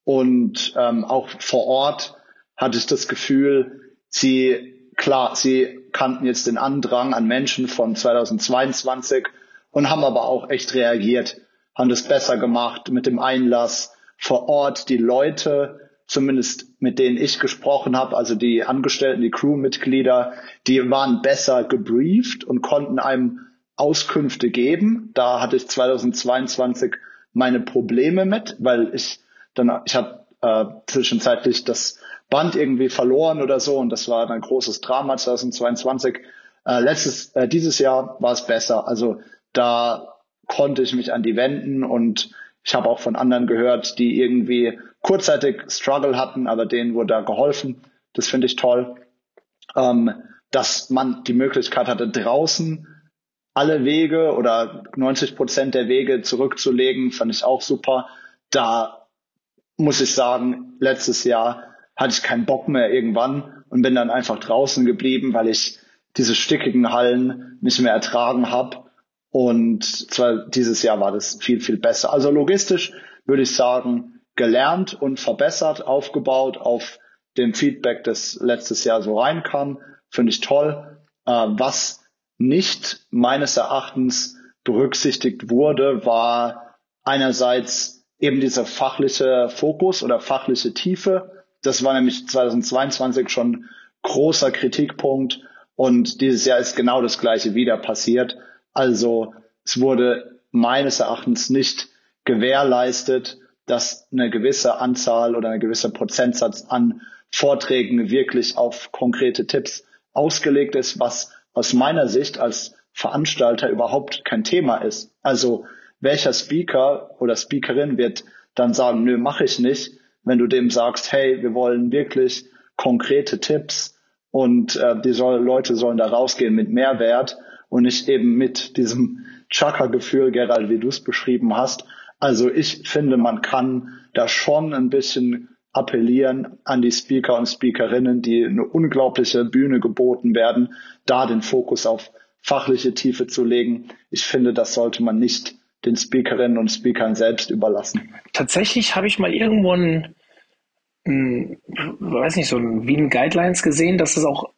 S5: Und ähm, auch vor Ort hatte ich das Gefühl, sie, klar, sie kannten jetzt den Andrang an Menschen von 2022 und haben aber auch echt reagiert, haben das besser gemacht mit dem Einlass vor Ort, die Leute, zumindest mit denen ich gesprochen habe, also die Angestellten, die Crewmitglieder, die waren besser gebrieft und konnten einem Auskünfte geben. Da hatte ich 2022 meine Probleme mit, weil ich dann, ich habe äh, zwischenzeitlich das Band irgendwie verloren oder so und das war ein großes Drama 2022. Äh, letztes, äh, dieses Jahr war es besser. Also da konnte ich mich an die wenden und ich habe auch von anderen gehört, die irgendwie kurzzeitig Struggle hatten, aber denen wurde da geholfen. Das finde ich toll. Ähm, dass man die Möglichkeit hatte, draußen alle Wege oder 90 Prozent der Wege zurückzulegen, fand ich auch super. Da muss ich sagen, letztes Jahr hatte ich keinen Bock mehr irgendwann und bin dann einfach draußen geblieben, weil ich diese stickigen Hallen nicht mehr ertragen habe. Und zwar dieses Jahr war das viel, viel besser. Also logistisch würde ich sagen, gelernt und verbessert, aufgebaut auf dem Feedback, das letztes Jahr so reinkam. Finde ich toll. Äh, was nicht meines Erachtens berücksichtigt wurde, war einerseits eben dieser fachliche Fokus oder fachliche Tiefe. Das war nämlich 2022 schon großer Kritikpunkt und dieses Jahr ist genau das gleiche wieder passiert. Also es wurde meines Erachtens nicht gewährleistet, dass eine gewisse Anzahl oder ein gewisser Prozentsatz an Vorträgen wirklich auf konkrete Tipps ausgelegt ist, was aus meiner Sicht als Veranstalter überhaupt kein Thema ist. Also welcher Speaker oder Speakerin wird dann sagen, nö, mache ich nicht, wenn du dem sagst, hey, wir wollen wirklich konkrete Tipps und äh, die soll, Leute sollen da rausgehen mit Mehrwert und nicht eben mit diesem Chaka-Gefühl, Gerald, wie du es beschrieben hast. Also ich finde, man kann da schon ein bisschen appellieren an die Speaker und Speakerinnen, die eine unglaubliche Bühne geboten werden, da den Fokus auf fachliche Tiefe zu legen. Ich finde, das sollte man nicht den Speakerinnen und Speakern selbst überlassen.
S4: Tatsächlich habe ich mal irgendwo ein, ein weiß nicht, so ein Wien Guidelines gesehen, dass es auch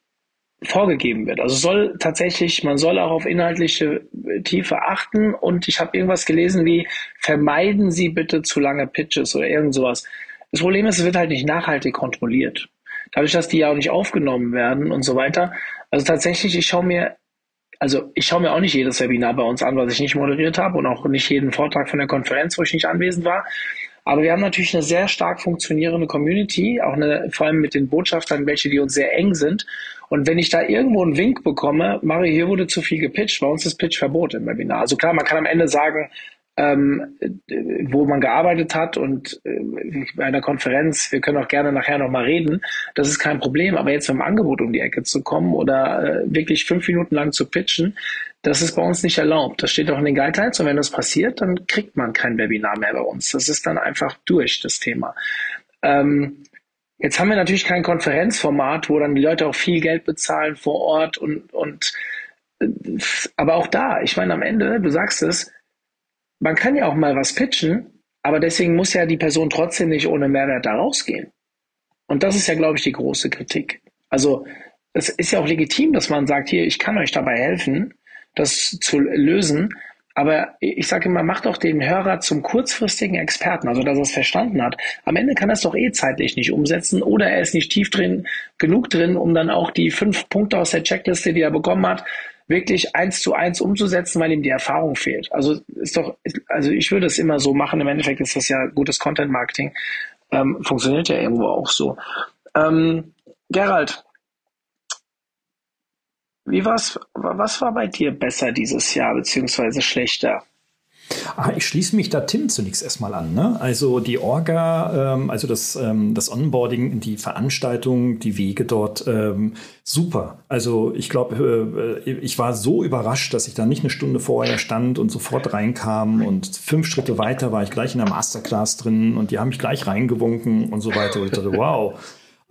S4: vorgegeben wird. Also soll tatsächlich, man soll auch auf inhaltliche Tiefe achten und ich habe irgendwas gelesen wie vermeiden Sie bitte zu lange Pitches oder irgend sowas. Das Problem ist, es wird halt nicht nachhaltig kontrolliert. Dadurch, dass die ja auch nicht aufgenommen werden und so weiter. Also tatsächlich, ich schaue mir, also ich schaue mir auch nicht jedes Webinar bei uns an, was ich nicht moderiert habe und auch nicht jeden Vortrag von der Konferenz, wo ich nicht anwesend war. Aber wir haben natürlich eine sehr stark funktionierende Community, auch eine, vor allem mit den Botschaftern, welche die uns sehr eng sind. Und wenn ich da irgendwo einen Wink bekomme, Mario, hier wurde zu viel gepitcht, bei uns ist Pitch-Verbot im Webinar. Also klar, man kann am Ende sagen, ähm, wo man gearbeitet hat und äh, bei einer Konferenz, wir können auch gerne nachher nochmal reden, das ist kein Problem, aber jetzt mit dem Angebot um die Ecke zu kommen oder äh, wirklich fünf Minuten lang zu pitchen, das ist bei uns nicht erlaubt. Das steht auch in den Guidelines und wenn das passiert, dann kriegt man kein Webinar mehr bei uns. Das ist dann einfach durch, das Thema. Ähm, jetzt haben wir natürlich kein Konferenzformat, wo dann die Leute auch viel Geld bezahlen vor Ort und, und aber auch da, ich meine am Ende, du sagst es, man kann ja auch mal was pitchen, aber deswegen muss ja die Person trotzdem nicht ohne Mehrwert da rausgehen. Und das ist ja, glaube ich, die große Kritik. Also es ist ja auch legitim, dass man sagt, hier, ich kann euch dabei helfen, das zu lösen. Aber ich sage immer, macht doch den Hörer zum kurzfristigen Experten, also dass er es verstanden hat. Am Ende kann er es doch eh zeitlich nicht umsetzen oder er ist nicht tief drin, genug drin, um dann auch die fünf Punkte aus der Checkliste, die er bekommen hat, wirklich eins zu eins umzusetzen, weil ihm die Erfahrung fehlt. Also ist doch, also ich würde es immer so machen. Im Endeffekt ist das ja gutes Content Marketing. Ähm, funktioniert ja irgendwo auch so. Ähm, Gerald, wie war's, was war bei dir besser dieses Jahr, beziehungsweise schlechter?
S2: Ah, ich schließe mich da Tim zunächst erstmal an. Ne? Also die Orga, ähm, also das, ähm, das Onboarding, die Veranstaltung, die Wege dort, ähm, super. Also ich glaube, äh, ich war so überrascht, dass ich da nicht eine Stunde vorher stand und sofort reinkam und fünf Schritte weiter war ich gleich in der Masterclass drin und die haben mich gleich reingewunken und so weiter. Und ich dachte, wow.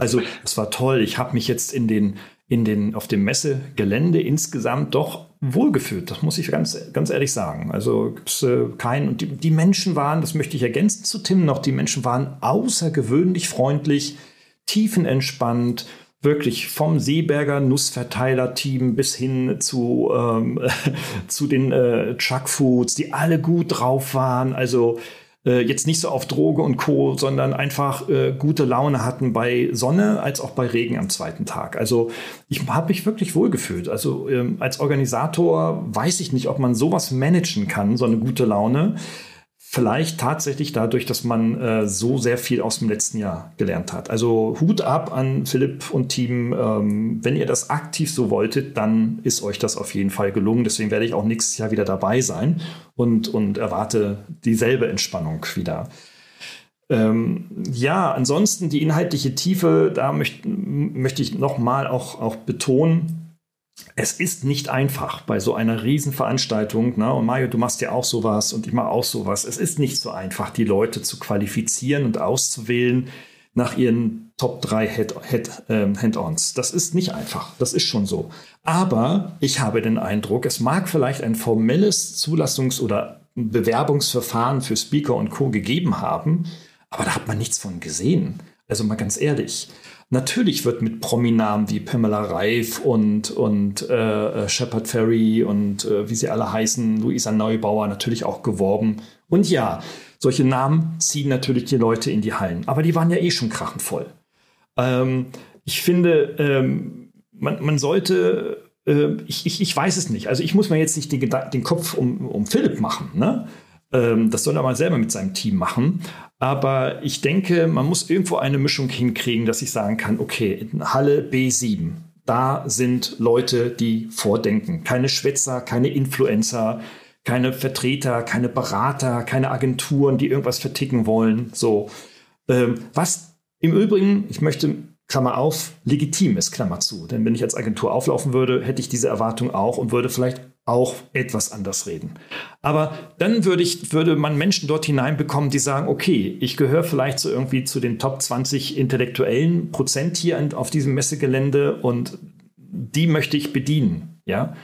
S2: Also es war toll. Ich habe mich jetzt in den in den, auf dem Messegelände insgesamt doch wohlgefühlt. Das muss ich ganz, ganz ehrlich sagen. Also gibt's äh, keinen. Und die, die Menschen waren, das möchte ich ergänzen zu Tim noch, die Menschen waren außergewöhnlich freundlich, tiefenentspannt, wirklich vom Seeberger Nussverteiler-Team bis hin zu, ähm, zu den äh, Chuck Foods, die alle gut drauf waren. Also äh, jetzt nicht so auf Droge und Co., sondern einfach äh, gute Laune hatten bei Sonne als auch bei Regen am zweiten Tag. Also ich habe mich wirklich wohlgefühlt. Also ähm, als Organisator weiß ich nicht, ob man sowas managen kann, so eine gute Laune. Vielleicht tatsächlich dadurch, dass man äh, so sehr viel aus dem letzten Jahr gelernt hat. Also Hut ab an Philipp und Team. Ähm, wenn ihr das aktiv so wolltet, dann ist euch das auf jeden Fall gelungen. Deswegen werde ich auch nächstes Jahr wieder dabei sein und, und erwarte dieselbe Entspannung wieder. Ähm, ja, ansonsten die inhaltliche Tiefe, da möcht, möchte ich nochmal auch, auch betonen, es ist nicht einfach bei so einer Riesenveranstaltung. Ne? Und Mario, du machst ja auch sowas und ich mache auch sowas. Es ist nicht so einfach, die Leute zu qualifizieren und auszuwählen nach ihren Top 3 ähm, Hand-ons. Das ist nicht einfach. Das ist schon so. Aber ich habe den Eindruck, es mag vielleicht ein formelles Zulassungs- oder Bewerbungsverfahren für Speaker und Co. gegeben haben, aber da hat man nichts von gesehen. Also mal ganz ehrlich. Natürlich wird mit Prominamen wie Pamela Reif und, und äh, äh, Shepard Ferry und äh, wie sie alle heißen, Luisa Neubauer natürlich auch geworben. Und ja, solche Namen ziehen natürlich die Leute in die Hallen. Aber die waren ja eh schon krachenvoll. Ähm, ich finde, ähm, man, man sollte, äh, ich, ich, ich weiß es nicht. Also ich muss mir jetzt nicht den, den Kopf um, um Philipp machen. Ne? Ähm, das soll er mal selber mit seinem Team machen. Aber ich denke, man muss irgendwo eine Mischung hinkriegen, dass ich sagen kann, okay, in Halle B7, da sind Leute, die vordenken. Keine Schwätzer, keine Influencer, keine Vertreter, keine Berater, keine Agenturen, die irgendwas verticken wollen. So. Ähm, was im Übrigen, ich möchte Klammer auf, legitim ist, Klammer zu. Denn wenn ich als Agentur auflaufen würde, hätte ich diese Erwartung auch und würde vielleicht auch etwas anders reden. Aber dann würde ich, würde man Menschen dort hineinbekommen, die sagen, okay, ich gehöre vielleicht so irgendwie zu den Top 20 intellektuellen Prozent hier auf diesem Messegelände und die möchte ich bedienen, ja.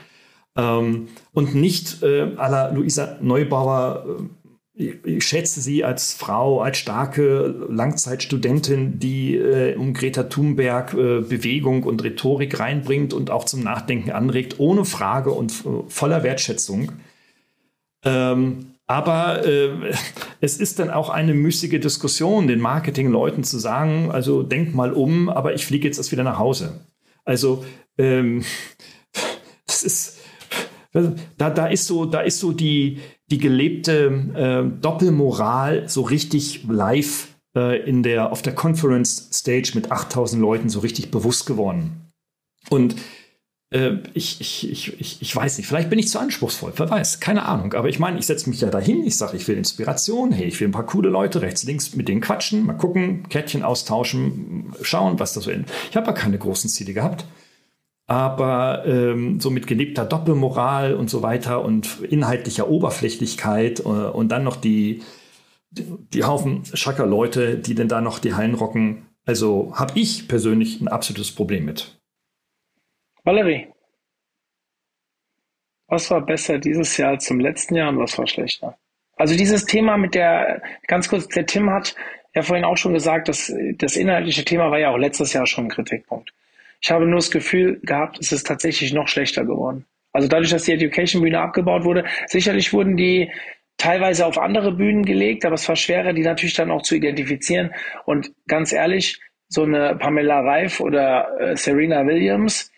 S2: Ähm, und nicht äh, à la Luisa Neubauer äh, ich schätze sie als Frau, als starke Langzeitstudentin, die äh, um Greta Thunberg äh, Bewegung und Rhetorik reinbringt und auch zum Nachdenken anregt, ohne Frage und äh, voller Wertschätzung. Ähm, aber äh, es ist dann auch eine müßige Diskussion, den Marketingleuten zu sagen, also denk mal um, aber ich fliege jetzt erst wieder nach Hause. Also ähm, das ist da, da ist so, da ist so die, die gelebte äh, Doppelmoral so richtig live äh, in der, auf der Conference Stage mit 8000 Leuten so richtig bewusst geworden. Und äh, ich, ich, ich, ich weiß nicht, vielleicht bin ich zu anspruchsvoll, wer weiß, keine Ahnung. Aber ich meine, ich setze mich ja dahin, ich sage, ich will Inspiration, hey, ich will ein paar coole Leute rechts, links mit denen quatschen, mal gucken, Kärtchen austauschen, schauen, was da so in. Ich habe ja keine großen Ziele gehabt aber ähm, so mit gelebter Doppelmoral und so weiter und inhaltlicher Oberflächlichkeit äh, und dann noch die, die, die Haufen schacker Leute, die denn da noch die Hallen rocken. Also habe ich persönlich ein absolutes Problem mit.
S4: Valerie, was war besser dieses Jahr als im letzten Jahr und was war schlechter? Also dieses Thema mit der, ganz kurz, der Tim hat ja vorhin auch schon gesagt, dass das inhaltliche Thema war ja auch letztes Jahr schon ein Kritikpunkt. Ich habe nur das Gefühl gehabt, es ist tatsächlich noch schlechter geworden. Also dadurch, dass die Education-Bühne abgebaut wurde, sicherlich wurden die teilweise auf andere Bühnen gelegt, aber es war schwerer, die natürlich dann auch zu identifizieren. Und ganz ehrlich, so eine Pamela Reif oder äh, Serena Williams,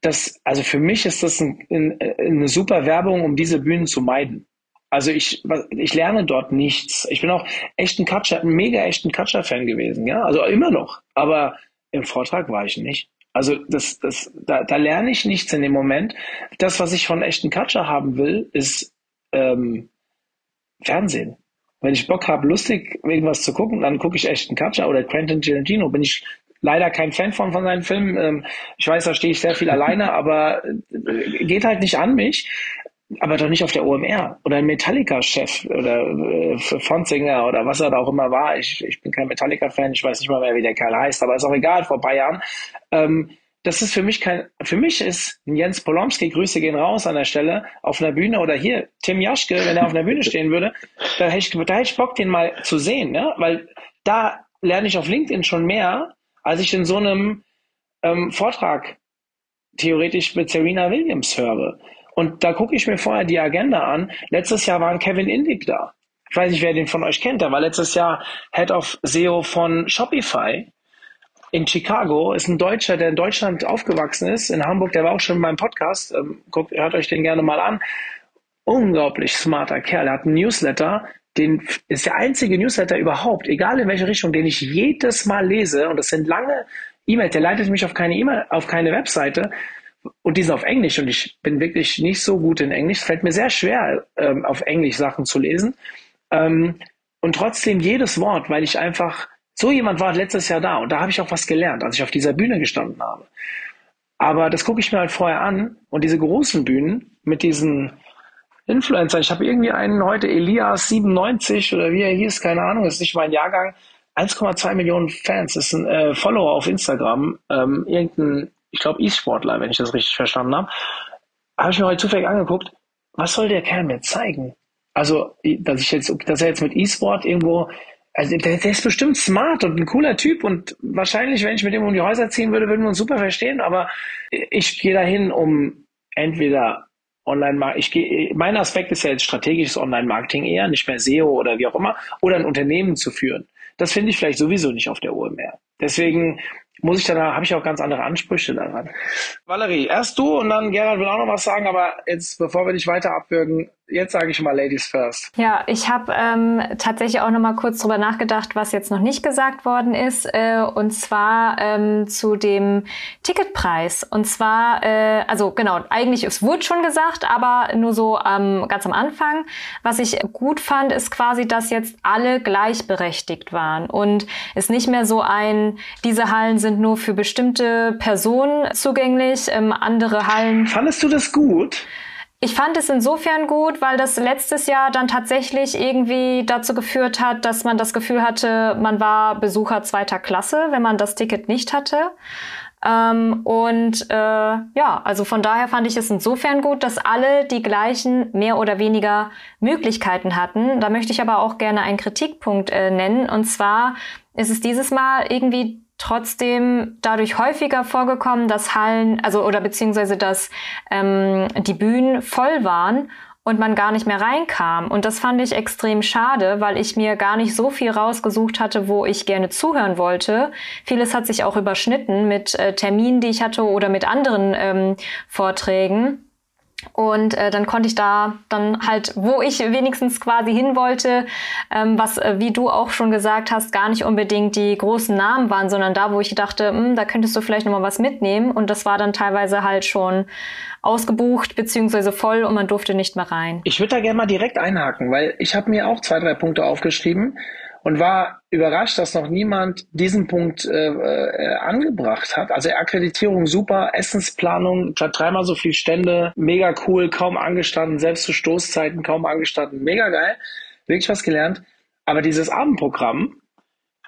S4: das, also für mich ist das ein, ein, eine super Werbung, um diese Bühnen zu meiden. Also ich, ich lerne dort nichts. Ich bin auch echt ein Catcher, ein mega echten Catcher-Fan gewesen, ja, also immer noch. Aber im Vortrag war ich nicht. Also das, das, da, da lerne ich nichts in dem Moment. Das, was ich von echten Catcher haben will, ist ähm, Fernsehen. Wenn ich Bock habe, lustig irgendwas zu gucken, dann gucke ich echten Catcher oder Quentin Tarantino. Bin ich leider kein Fan von, von seinen Filmen. Ähm, ich weiß, da stehe ich sehr viel alleine, aber äh, geht halt nicht an mich aber doch nicht auf der OMR oder ein Metallica-Chef oder äh, Frontsänger oder was er da auch immer war. Ich, ich bin kein Metallica-Fan, ich weiß nicht mal mehr, wie der Kerl heißt, aber ist auch egal, vor ein paar Jahren. Ähm, das ist für mich kein, für mich ist Jens Polomski, Grüße gehen raus an der Stelle, auf einer Bühne oder hier, Tim Jaschke, wenn er auf einer Bühne stehen würde, da hätte ich, da hätte ich Bock, den mal zu sehen, ne? weil da lerne ich auf LinkedIn schon mehr, als ich in so einem ähm, Vortrag theoretisch mit Serena Williams höre. Und da gucke ich mir vorher die Agenda an. Letztes Jahr war Kevin Indig da. Ich weiß nicht, wer den von euch kennt. Der war letztes Jahr Head of SEO von Shopify in Chicago. Ist ein Deutscher, der in Deutschland aufgewachsen ist, in Hamburg. Der war auch schon in meinem Podcast. Ähm, guckt, hört euch den gerne mal an. Unglaublich smarter Kerl. Er hat einen Newsletter, den ist der einzige Newsletter überhaupt, egal in welche Richtung, den ich jedes Mal lese. Und das sind lange E-Mails. Der leitet mich auf keine E-Mail, auf keine Webseite und die sind auf Englisch und ich bin wirklich nicht so gut in Englisch. Es fällt mir sehr schwer, ähm, auf Englisch Sachen zu lesen. Ähm, und trotzdem jedes Wort, weil ich einfach, so jemand war letztes Jahr da und da habe ich auch was gelernt, als ich auf dieser Bühne gestanden habe. Aber das gucke ich mir halt vorher an und diese großen Bühnen mit diesen Influencer, ich habe irgendwie einen heute, Elias 97 oder wie er hieß, keine Ahnung, ist nicht mein Jahrgang, 1,2 Millionen Fans, ist ein äh, Follower auf Instagram, ähm, irgendein ich glaube, E-Sportler, wenn ich das richtig verstanden habe, habe ich mir heute zufällig angeguckt, was soll der Kerl mir zeigen? Also, dass ich jetzt, dass er jetzt mit E-Sport irgendwo, also der, der, ist bestimmt smart und ein cooler Typ und wahrscheinlich, wenn ich mit ihm um die Häuser ziehen würde, würden wir uns super verstehen, aber ich gehe dahin, um entweder Online-Marketing, ich gehe, mein Aspekt ist ja jetzt strategisches Online-Marketing eher, nicht mehr SEO oder wie auch immer, oder ein Unternehmen zu führen. Das finde ich vielleicht sowieso nicht auf der OMR. Deswegen muss ich dann, habe ich auch ganz andere Ansprüche daran. Valerie, erst du und dann Gerhard will auch noch was sagen, aber jetzt, bevor wir dich weiter abwürgen, jetzt sage ich mal Ladies first.
S3: Ja, ich habe ähm, tatsächlich auch noch mal kurz drüber nachgedacht, was jetzt noch nicht gesagt worden ist, äh, und zwar ähm, zu dem Ticketpreis. Und zwar, äh, also genau, eigentlich es wurde schon gesagt, aber nur so ähm, ganz am Anfang. Was ich gut fand, ist quasi, dass jetzt alle gleichberechtigt waren und es nicht mehr so ein, diese Hallen sind nur für bestimmte Personen zugänglich, ähm, andere Hallen.
S4: Fandest du das gut?
S3: Ich fand es insofern gut, weil das letztes Jahr dann tatsächlich irgendwie dazu geführt hat, dass man das Gefühl hatte, man war Besucher zweiter Klasse, wenn man das Ticket nicht hatte. Ähm, und äh, ja, also von daher fand ich es insofern gut, dass alle die gleichen mehr oder weniger Möglichkeiten hatten. Da möchte ich aber auch gerne einen Kritikpunkt äh, nennen. Und zwar ist es dieses Mal irgendwie trotzdem dadurch häufiger vorgekommen, dass Hallen, also oder beziehungsweise dass ähm, die Bühnen voll waren und man gar nicht mehr reinkam. Und das fand ich extrem schade, weil ich mir gar nicht so viel rausgesucht hatte, wo ich gerne zuhören wollte. Vieles hat sich auch überschnitten mit äh, Terminen, die ich hatte oder mit anderen ähm, Vorträgen. Und äh, dann konnte ich da dann halt, wo ich wenigstens quasi hin wollte, ähm, was, äh, wie du auch schon gesagt hast, gar nicht unbedingt die großen Namen waren, sondern da, wo ich dachte, mh, hm, da könntest du vielleicht nochmal was mitnehmen. Und das war dann teilweise halt schon ausgebucht beziehungsweise voll und man durfte nicht mehr rein.
S4: Ich würde da gerne mal direkt einhaken, weil ich habe mir auch zwei, drei Punkte aufgeschrieben und war überrascht, dass noch niemand diesen Punkt äh, äh, angebracht hat. Also Akkreditierung super, Essensplanung, dreimal so viel Stände, mega cool, kaum angestanden, selbst zu Stoßzeiten kaum angestanden, mega geil, wirklich was gelernt. Aber dieses Abendprogramm,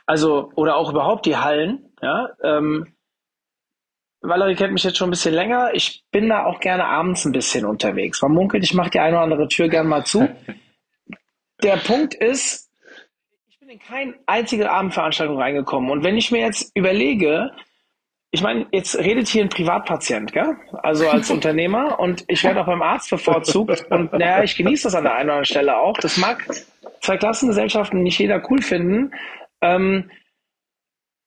S4: also oder auch überhaupt die Hallen, ja, ähm, Valerie kennt mich jetzt schon ein bisschen länger. Ich bin da auch gerne abends ein bisschen unterwegs. Man munkelt, ich mache die eine oder andere Tür gerne mal zu. Der Punkt ist, in keine einzige Abendveranstaltung reingekommen. Und wenn ich mir jetzt überlege, ich meine, jetzt redet hier ein Privatpatient, gell? Also als Unternehmer und ich werde auch beim Arzt bevorzugt und naja, ich genieße das an der einen oder anderen Stelle auch. Das mag zwei Klassengesellschaften nicht jeder cool finden. Ähm,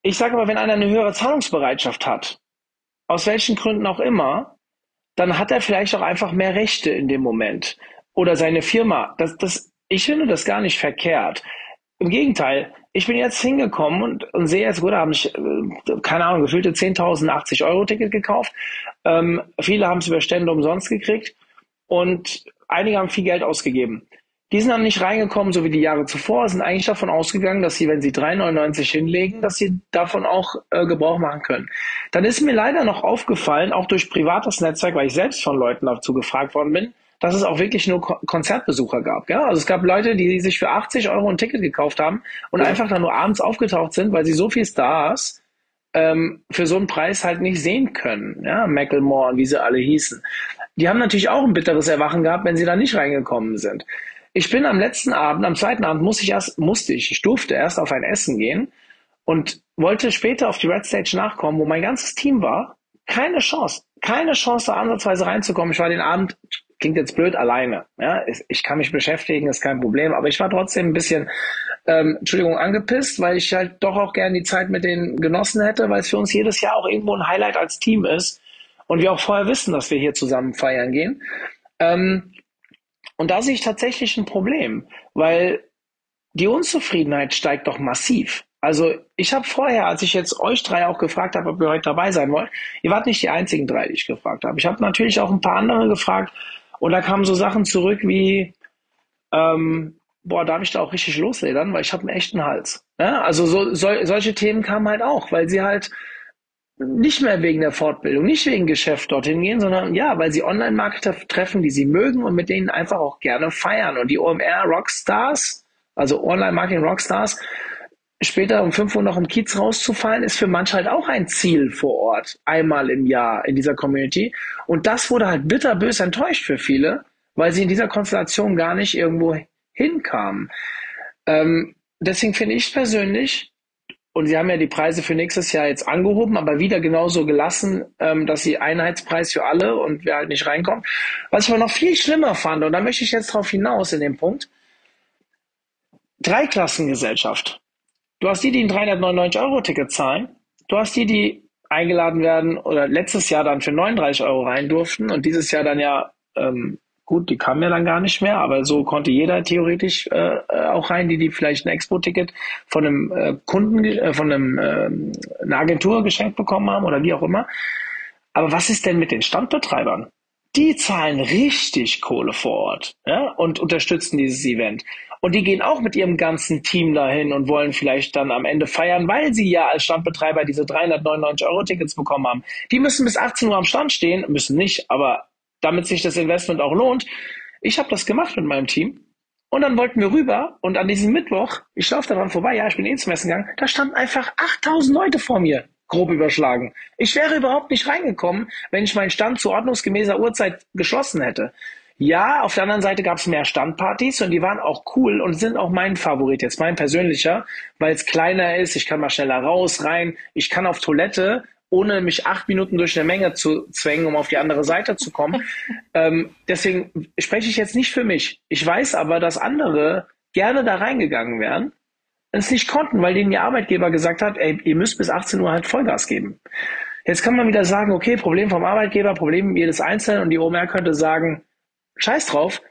S4: ich sage aber, wenn einer eine höhere Zahlungsbereitschaft hat, aus welchen Gründen auch immer, dann hat er vielleicht auch einfach mehr Rechte in dem Moment. Oder seine Firma. Das, das, ich finde das gar nicht verkehrt. Im Gegenteil, ich bin jetzt hingekommen und, und sehe jetzt, gut, da haben ich, äh, keine Ahnung, gefühlte 10.000, 80 Euro Ticket gekauft. Ähm, viele haben es über Stände umsonst gekriegt und einige haben viel Geld ausgegeben. Die sind dann nicht reingekommen, so wie die Jahre zuvor, sind eigentlich davon ausgegangen, dass sie, wenn sie 3,99 hinlegen, dass sie davon auch äh, Gebrauch machen können. Dann ist mir leider noch aufgefallen, auch durch privates Netzwerk, weil ich selbst von Leuten dazu gefragt worden bin, dass es auch wirklich nur Konzertbesucher gab. Ja? Also es gab Leute, die sich für 80 Euro ein Ticket gekauft haben und ja. einfach dann nur abends aufgetaucht sind, weil sie so viel Stars ähm, für so einen Preis halt nicht sehen können. Ja? Macklemore und wie sie alle hießen. Die haben natürlich auch ein bitteres Erwachen gehabt, wenn sie da nicht reingekommen sind. Ich bin am letzten Abend, am zweiten Abend musste ich erst, musste ich, ich durfte erst auf ein Essen gehen und wollte später auf die Red Stage nachkommen, wo mein ganzes Team war. Keine Chance, keine Chance, da ansatzweise reinzukommen. Ich war den Abend klingt jetzt blöd alleine. Ja, ich kann mich beschäftigen, ist kein Problem, aber ich war trotzdem ein bisschen, ähm, Entschuldigung, angepisst, weil ich halt doch auch gerne die Zeit mit denen genossen hätte, weil es für uns jedes Jahr auch irgendwo ein Highlight als Team ist und wir auch vorher wissen, dass wir hier zusammen feiern gehen. Ähm, und da sehe ich tatsächlich ein Problem, weil die Unzufriedenheit steigt doch massiv. Also ich habe vorher, als ich jetzt euch drei auch gefragt habe, ob ihr heute dabei sein wollt, ihr wart nicht die einzigen drei, die ich gefragt habe. Ich habe natürlich auch ein paar andere gefragt und da kamen so Sachen zurück wie, ähm, boah, darf ich da auch richtig losledern, weil ich habe einen echten Hals. Ja? Also so, so, solche Themen kamen halt auch, weil sie halt nicht mehr wegen der Fortbildung, nicht wegen Geschäft dorthin gehen, sondern ja, weil sie Online-Marketer treffen, die sie mögen und mit denen einfach auch gerne feiern. Und die OMR Rockstars, also Online-Marketing Rockstars, später um 5 Uhr noch im Kiez rauszufallen, ist für manche halt auch ein Ziel vor Ort, einmal im Jahr in dieser Community. Und das wurde halt bitterbös enttäuscht für viele, weil sie in dieser Konstellation gar nicht irgendwo hinkamen. Ähm, deswegen finde ich persönlich, und sie haben ja die Preise für nächstes Jahr jetzt angehoben, aber wieder genauso gelassen, ähm, dass sie Einheitspreis für alle und wer halt nicht reinkommt. Was ich aber noch viel schlimmer fand, und da möchte ich jetzt drauf hinaus in dem Punkt, Dreiklassengesellschaft. Du hast die, die ein 399 Euro Ticket zahlen. Du hast die, die eingeladen werden oder letztes Jahr dann für 39 Euro rein durften und dieses Jahr dann ja ähm, Gut, die kamen ja dann gar nicht mehr, aber so konnte jeder theoretisch äh, äh, auch rein, die die vielleicht ein Expo-Ticket von einem äh, Kunden, äh, von einem äh, einer Agentur geschenkt bekommen haben oder wie auch immer. Aber was ist denn mit den Standbetreibern? Die zahlen richtig Kohle vor Ort ja, und unterstützen dieses Event. Und die gehen auch mit ihrem ganzen Team dahin und wollen vielleicht dann am Ende feiern, weil sie ja als Standbetreiber diese 399 Euro Tickets bekommen haben. Die müssen bis 18 Uhr am Stand stehen, müssen nicht, aber damit sich das Investment auch lohnt. Ich habe das gemacht mit meinem Team. Und dann wollten wir rüber und an diesem Mittwoch, ich laufe daran vorbei, ja, ich bin eh ins Messen gegangen, da standen einfach 8000 Leute vor mir, grob überschlagen. Ich wäre überhaupt nicht reingekommen, wenn ich meinen Stand zu ordnungsgemäßer Uhrzeit geschlossen hätte. Ja, auf der anderen Seite gab es mehr Standpartys und die waren auch cool und sind auch mein Favorit, jetzt mein persönlicher, weil es kleiner ist, ich kann mal schneller raus, rein, ich kann auf Toilette ohne mich acht Minuten durch eine Menge zu zwängen, um auf die andere Seite zu kommen. ähm, deswegen spreche ich jetzt nicht für mich. Ich weiß aber, dass andere gerne da reingegangen wären, es nicht konnten, weil denen ihr Arbeitgeber gesagt hat, ey, ihr müsst bis 18 Uhr halt Vollgas geben. Jetzt kann man wieder sagen, okay, Problem vom Arbeitgeber, Problem jedes Einzelnen und die OMR könnte sagen, scheiß drauf,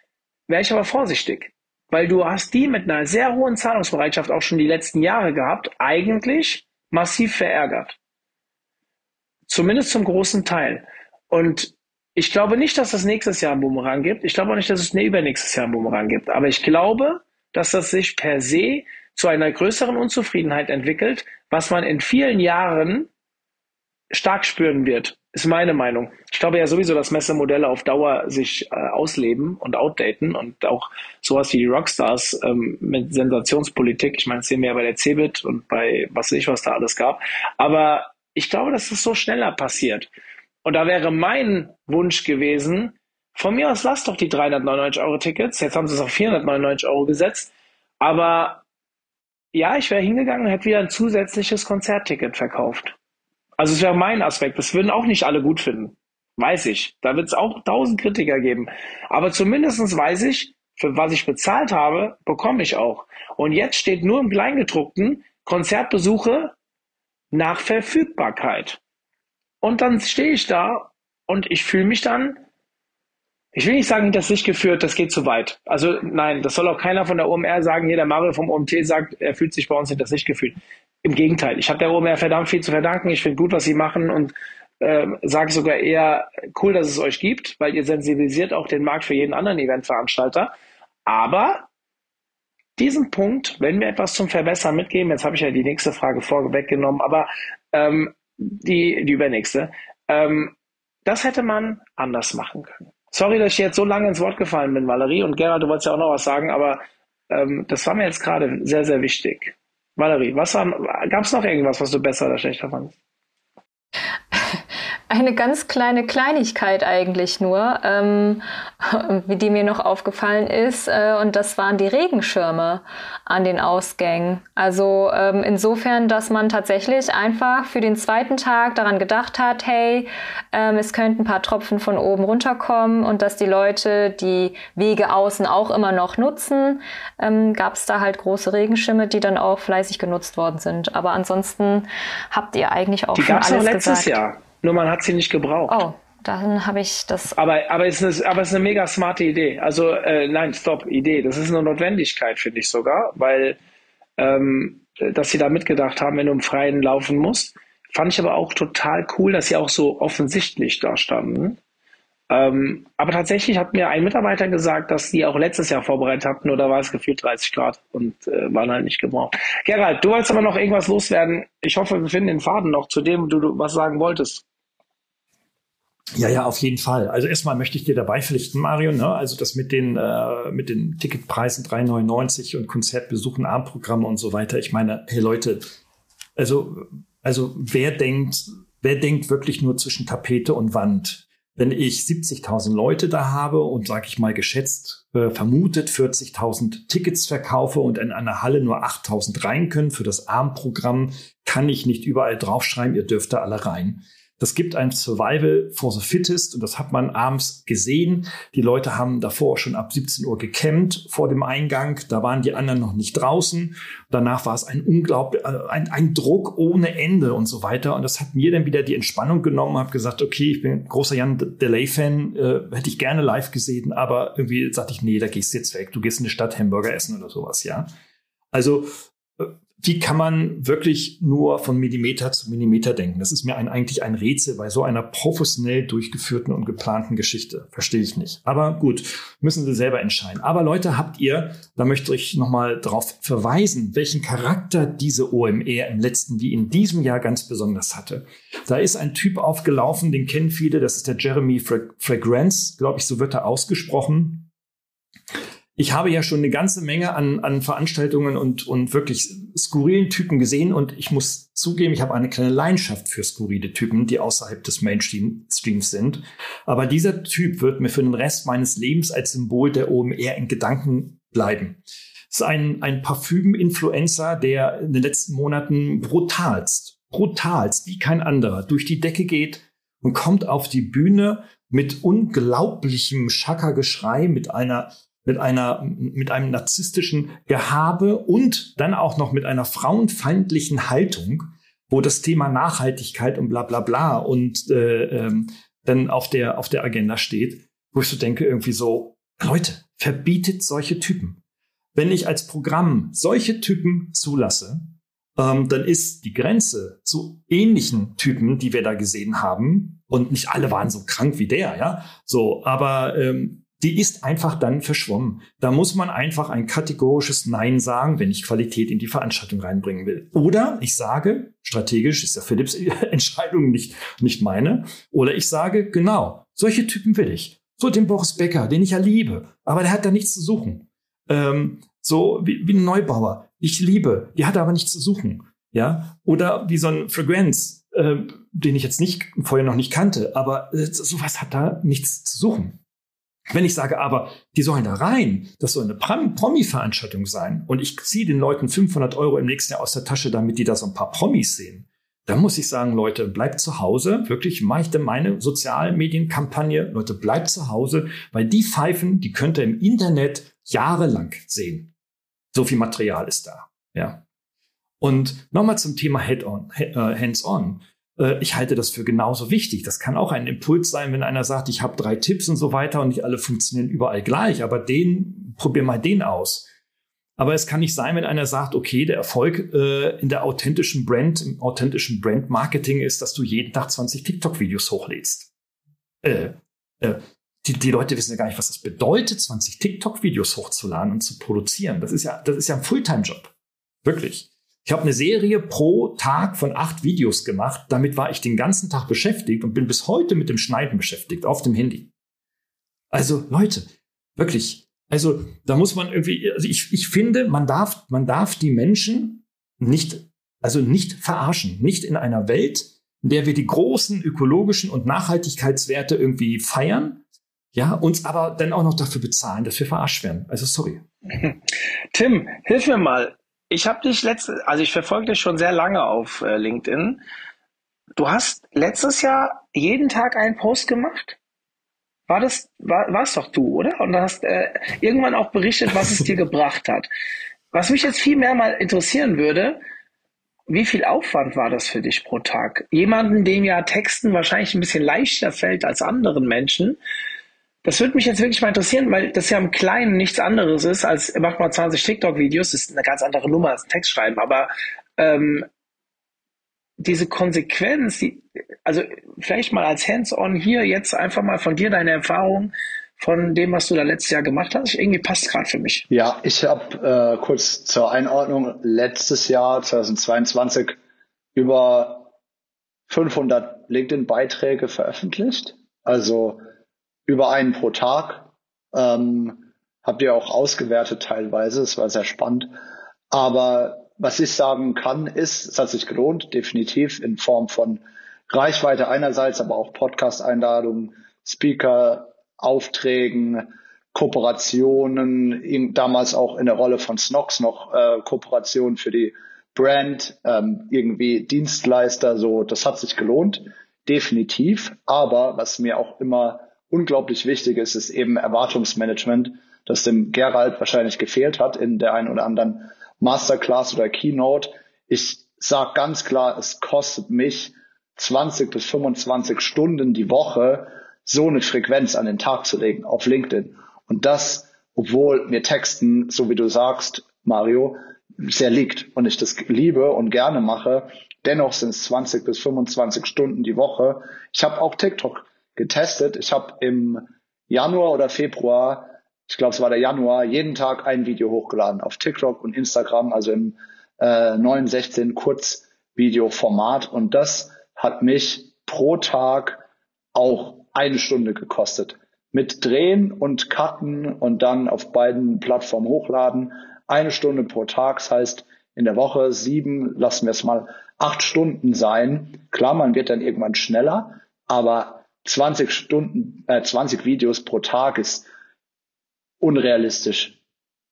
S4: wäre ich aber vorsichtig. Weil du hast die mit einer sehr hohen Zahlungsbereitschaft auch schon die letzten Jahre gehabt, eigentlich massiv verärgert. Zumindest zum großen Teil. Und ich glaube nicht, dass es nächstes Jahr einen Boomerang gibt. Ich glaube auch nicht, dass es übernächstes Jahr einen Boomerang gibt. Aber ich glaube, dass das sich per se zu einer größeren Unzufriedenheit entwickelt, was man in vielen Jahren stark spüren wird, ist meine Meinung. Ich glaube ja sowieso, dass Messemodelle auf Dauer sich äh, ausleben und outdaten und auch sowas wie die Rockstars ähm, mit Sensationspolitik. Ich meine, das sehen wir ja bei der Cebit und bei was weiß ich, was da alles gab. Aber ich glaube, dass das so schneller passiert. Und da wäre mein Wunsch gewesen, von mir aus lasst doch die 399 Euro Tickets. Jetzt haben sie es auf 499 Euro gesetzt. Aber ja, ich wäre hingegangen und hätte wieder ein zusätzliches Konzertticket verkauft. Also es wäre mein Aspekt. Das würden auch nicht alle gut finden. Weiß ich. Da wird es auch tausend Kritiker geben. Aber zumindestens weiß ich, für was ich bezahlt habe, bekomme ich auch. Und jetzt steht nur im Kleingedruckten Konzertbesuche nach Verfügbarkeit. Und dann stehe ich da und ich fühle mich dann, ich will nicht sagen, das Licht geführt, das geht zu weit. Also nein, das soll auch keiner von der OMR sagen, hier der Mario vom OMT sagt, er fühlt sich bei uns in das Licht gefühlt. Im Gegenteil, ich habe der OMR verdammt viel zu verdanken. Ich finde gut, was sie machen und äh, sage sogar eher cool, dass es euch gibt, weil ihr sensibilisiert auch den Markt für jeden anderen Eventveranstalter. Aber diesen Punkt, wenn wir etwas zum Verbessern mitgeben, jetzt habe ich ja die nächste Frage vorweggenommen, aber ähm, die, die übernächste, ähm, das hätte man anders machen können. Sorry, dass ich jetzt so lange ins Wort gefallen bin, Valerie. Und Gerhard, du wolltest ja auch noch was sagen, aber ähm, das war mir jetzt gerade sehr, sehr wichtig. Valerie, gab es noch irgendwas, was du besser oder schlechter fandest?
S3: Eine ganz kleine Kleinigkeit eigentlich nur, ähm, wie die mir noch aufgefallen ist. Äh, und das waren die Regenschirme an den Ausgängen. Also ähm, insofern, dass man tatsächlich einfach für den zweiten Tag daran gedacht hat, hey, ähm, es könnten ein paar Tropfen von oben runterkommen und dass die Leute die Wege außen auch immer noch nutzen, ähm, gab es da halt große Regenschirme, die dann auch fleißig genutzt worden sind. Aber ansonsten habt ihr eigentlich auch
S4: die
S3: schon alles
S4: letztes
S3: gesagt.
S4: Jahr. Nur man hat sie nicht gebraucht.
S3: Oh, dann habe ich das.
S4: Aber, aber, es ist eine, aber es ist eine mega smarte Idee. Also, äh, nein, stopp, Idee. Das ist eine Notwendigkeit, finde ich sogar, weil, ähm, dass sie da mitgedacht haben, wenn du im Freien laufen musst. Fand ich aber auch total cool, dass sie auch so offensichtlich da standen. Ähm, aber tatsächlich hat mir ein Mitarbeiter gesagt, dass die auch letztes Jahr vorbereitet hatten, nur da war es gefühlt 30 Grad und äh, waren halt nicht gebraucht. Gerald, du wolltest aber noch irgendwas loswerden. Ich hoffe, wir finden den Faden noch, zu dem du, du was sagen wolltest.
S2: Ja, ja, auf jeden Fall. Also erstmal möchte ich dir dabei pflichten, Mario. Ne? Also das mit den äh, mit den Ticketpreisen 3,99 und Konzertbesuchen, Abendprogramme und so weiter. Ich meine, hey Leute, also also wer denkt, wer denkt wirklich nur zwischen Tapete und Wand? Wenn ich 70.000 Leute da habe und sage ich mal geschätzt äh, vermutet 40.000 Tickets verkaufe und in einer Halle nur 8.000 rein können für das Abendprogramm, kann ich nicht überall draufschreiben, ihr dürft da alle rein. Das gibt ein Survival for the Fittest und das hat man abends gesehen. Die Leute haben davor schon ab 17 Uhr gecampt vor dem Eingang. Da waren die anderen noch nicht draußen. Danach war es ein unglaublich, äh, ein, ein Druck ohne Ende und so weiter. Und das hat mir dann wieder die Entspannung genommen, habe gesagt, okay, ich bin großer Jan Delay-Fan, äh, hätte ich gerne live gesehen, aber irgendwie sagte ich, nee, da gehst du jetzt weg. Du gehst in die Stadt Hamburger essen oder sowas, ja. Also wie kann man wirklich nur von Millimeter zu Millimeter denken? Das ist mir ein, eigentlich ein Rätsel bei so einer professionell durchgeführten und geplanten Geschichte. Verstehe ich nicht. Aber gut, müssen Sie selber entscheiden. Aber Leute, habt ihr, da möchte ich nochmal darauf verweisen, welchen Charakter diese OMR im letzten wie in diesem Jahr ganz besonders hatte. Da ist ein Typ aufgelaufen, den kennen viele, das ist der Jeremy Fragrance, glaube ich, so wird er ausgesprochen ich habe ja schon eine ganze Menge an, an Veranstaltungen und, und wirklich skurrilen Typen gesehen und ich muss zugeben, ich habe eine kleine Leidenschaft für skurrile Typen, die außerhalb des Mainstreams sind. Aber dieser Typ wird mir für den Rest meines Lebens als Symbol der OMR in Gedanken bleiben. Es ist ein, ein Parfüm-Influencer, der in den letzten Monaten brutalst, brutalst, wie kein anderer, durch die Decke geht und kommt auf die Bühne mit unglaublichem Schackergeschrei, mit einer mit einer, mit einem narzisstischen Gehabe und dann auch noch mit einer frauenfeindlichen Haltung, wo das Thema Nachhaltigkeit und bla bla bla und äh, ähm, dann auf der, auf der Agenda steht, wo ich so denke, irgendwie so, Leute, verbietet solche Typen. Wenn ich als Programm solche Typen zulasse, ähm, dann ist die Grenze zu ähnlichen Typen, die wir da gesehen haben, und nicht alle waren so krank wie der, ja, so, aber ähm, die ist einfach dann verschwommen. Da muss man einfach ein kategorisches Nein sagen, wenn ich Qualität in die Veranstaltung reinbringen will. Oder ich sage, strategisch ist ja Philips Entscheidung nicht, nicht meine, oder ich sage, genau, solche Typen will ich. So den Boris Becker, den ich ja liebe, aber der hat da nichts zu suchen. Ähm, so wie, wie ein Neubauer, ich liebe, die hat aber nichts zu suchen. Ja, oder wie so ein Fragrance, äh, den ich jetzt nicht vorher noch nicht kannte, aber äh, sowas hat da nichts zu suchen. Wenn ich sage aber, die sollen da rein, das soll eine Promi-Veranstaltung sein und ich ziehe den Leuten 500 Euro im nächsten Jahr aus der Tasche, damit die da so ein paar Promis sehen, dann muss ich sagen, Leute, bleibt zu Hause. Wirklich mache ich dann meine Sozialmedienkampagne. Leute, bleibt zu Hause, weil die Pfeifen, die könnt ihr im Internet jahrelang sehen. So viel Material ist da. Ja. Und nochmal zum Thema Head-on, äh, Hands-on. Äh, ich halte das für genauso wichtig. Das kann auch ein Impuls sein, wenn einer sagt, ich habe drei Tipps und so weiter und nicht alle funktionieren überall gleich, aber den, probier mal den aus. Aber es kann nicht sein, wenn einer sagt, okay, der Erfolg äh, in der authentischen Brand, im authentischen Brand-Marketing ist, dass du jeden Tag 20 TikTok-Videos hochlädst. Äh, äh, die, die Leute wissen ja gar nicht, was das bedeutet, 20 TikTok-Videos hochzuladen und zu produzieren. Das ist ja, das ist ja ein Fulltime-Job. Wirklich. Ich habe eine Serie pro Tag von acht Videos gemacht. Damit war ich den ganzen Tag beschäftigt und bin bis heute mit dem Schneiden beschäftigt auf dem Handy. Also Leute, wirklich. Also da muss man irgendwie, also ich, ich finde, man darf, man darf die Menschen nicht, also nicht verarschen. Nicht in einer Welt, in der wir die großen ökologischen und Nachhaltigkeitswerte irgendwie feiern, ja, uns aber dann auch noch dafür bezahlen, dass wir verarscht werden. Also sorry.
S4: Tim, hilf mir mal. Ich habe dich letzte, also ich verfolge dich schon sehr lange auf äh, LinkedIn. Du hast letztes Jahr jeden Tag einen Post gemacht? War das, war, war's doch du, oder? Und du hast äh, irgendwann auch berichtet, was es dir gebracht hat. Was mich jetzt viel mehr mal interessieren würde, wie viel Aufwand war das für dich pro Tag? Jemanden, dem ja Texten wahrscheinlich ein bisschen leichter fällt als anderen Menschen. Das würde mich jetzt wirklich mal interessieren, weil das ja im Kleinen nichts anderes ist, als mach mal 20 TikTok-Videos, ist eine ganz andere Nummer als Text schreiben, aber ähm, diese Konsequenz, die, also vielleicht mal als Hands-on hier jetzt einfach mal von dir deine Erfahrung von dem, was du da letztes Jahr gemacht hast. Irgendwie passt gerade für mich.
S5: Ja, ich habe äh, kurz zur Einordnung letztes Jahr 2022 über 500 LinkedIn-Beiträge veröffentlicht, also über einen pro Tag. Ähm, habt ihr auch ausgewertet teilweise, es war sehr spannend. Aber was ich sagen kann, ist, es hat sich gelohnt, definitiv in Form von Reichweite einerseits, aber auch Podcast-Einladungen, Speaker, Aufträgen, Kooperationen, damals auch in der Rolle von Snox noch äh, Kooperationen für die Brand, ähm, irgendwie Dienstleister, so, das hat sich gelohnt, definitiv. Aber was mir auch immer unglaublich wichtig ist, ist eben Erwartungsmanagement, das dem Gerald wahrscheinlich gefehlt hat in der einen oder anderen Masterclass oder Keynote. Ich sage ganz klar, es kostet mich 20 bis 25 Stunden die Woche, so eine Frequenz an den Tag zu legen auf LinkedIn. Und das, obwohl mir Texten, so wie du sagst, Mario, sehr liegt und ich das liebe und gerne mache. Dennoch sind es 20 bis 25 Stunden die Woche. Ich habe auch TikTok getestet. Ich habe im Januar oder Februar, ich glaube es war der Januar, jeden Tag ein Video hochgeladen auf TikTok und Instagram, also im äh, 916 Kurzvideo-Format. Und das hat mich pro Tag auch eine Stunde gekostet. Mit Drehen und Cutten und dann auf beiden Plattformen hochladen. Eine Stunde pro Tag, das heißt in der Woche sieben, lassen wir es mal acht Stunden sein. Klar, man wird dann irgendwann schneller, aber 20 Stunden, äh, 20 Videos pro Tag ist unrealistisch.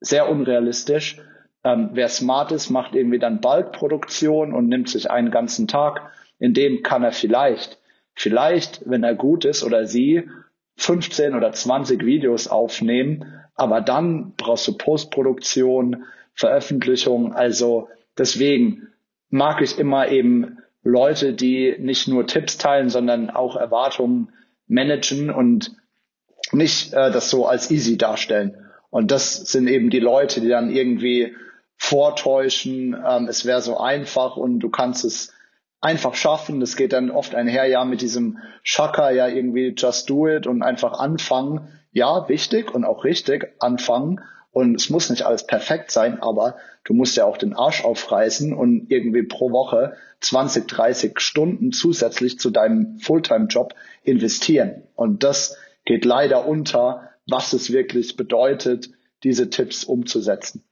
S5: Sehr unrealistisch. Ähm, wer smart ist, macht irgendwie dann Bulkproduktion und nimmt sich einen ganzen Tag. In dem kann er vielleicht vielleicht, wenn er gut ist oder sie, 15 oder 20 Videos aufnehmen, aber dann brauchst du Postproduktion, Veröffentlichung, also deswegen mag ich immer eben Leute, die nicht nur Tipps teilen, sondern auch Erwartungen managen und nicht äh, das so als easy darstellen. Und das sind eben die Leute, die dann irgendwie vortäuschen, ähm, es wäre so einfach und du kannst es einfach schaffen. Das geht dann oft einher, ja, mit diesem Shaka, ja, irgendwie just do it und einfach anfangen. Ja, wichtig und auch richtig anfangen. Und es muss nicht alles perfekt sein, aber du musst ja auch den Arsch aufreißen und irgendwie pro Woche 20, 30 Stunden zusätzlich zu deinem Fulltime-Job investieren. Und das geht leider unter, was es wirklich bedeutet, diese Tipps umzusetzen.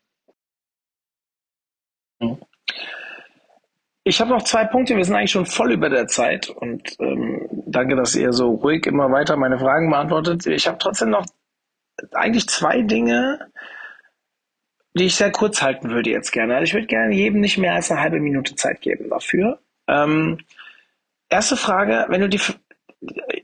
S4: Ich habe noch zwei Punkte. Wir sind eigentlich schon voll über der Zeit und ähm, danke, dass ihr so ruhig immer weiter meine Fragen beantwortet. Ich habe trotzdem noch eigentlich zwei Dinge, die ich sehr kurz halten würde jetzt gerne. Also ich würde gerne jedem nicht mehr als eine halbe Minute Zeit geben dafür. Ähm, erste Frage, wenn du die,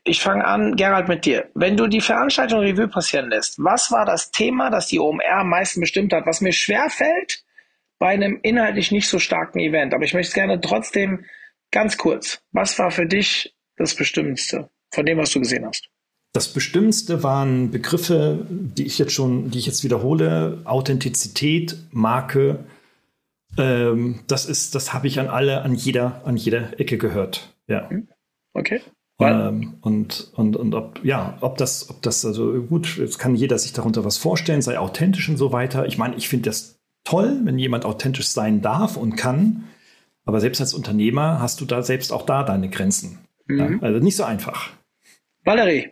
S4: ich fange an, Gerald, mit dir. Wenn du die Veranstaltung Revue passieren lässt, was war das Thema, das die OMR am meisten bestimmt hat, was mir schwer fällt, bei einem inhaltlich nicht so starken Event. Aber ich möchte es gerne trotzdem ganz kurz. Was war für dich das Bestimmendste von dem, was du gesehen hast?
S2: Das Bestimmendste waren Begriffe, die ich jetzt schon, die ich jetzt wiederhole: Authentizität, Marke. Ähm, das ist, das habe ich an alle, an jeder, an jeder Ecke gehört. Ja.
S4: Okay.
S2: Ähm, und, und, und ob, ja, ob das, ob das, also gut, jetzt kann jeder sich darunter was vorstellen, sei authentisch und so weiter. Ich meine, ich finde das toll, wenn jemand authentisch sein darf und kann. Aber selbst als Unternehmer hast du da selbst auch da deine Grenzen. Mhm. Ja, also nicht so einfach.
S4: Valerie.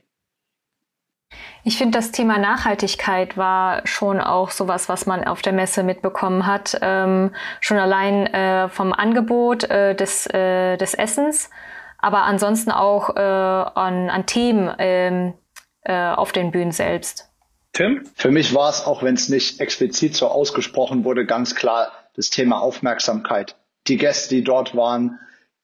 S3: Ich finde, das Thema Nachhaltigkeit war schon auch sowas, was man auf der Messe mitbekommen hat. Ähm, schon allein äh, vom Angebot äh, des, äh, des Essens aber ansonsten auch äh, an, an Themen ähm, äh, auf den Bühnen selbst.
S5: Tim? Für mich war es, auch wenn es nicht explizit so ausgesprochen wurde, ganz klar das Thema Aufmerksamkeit. Die Gäste, die dort waren,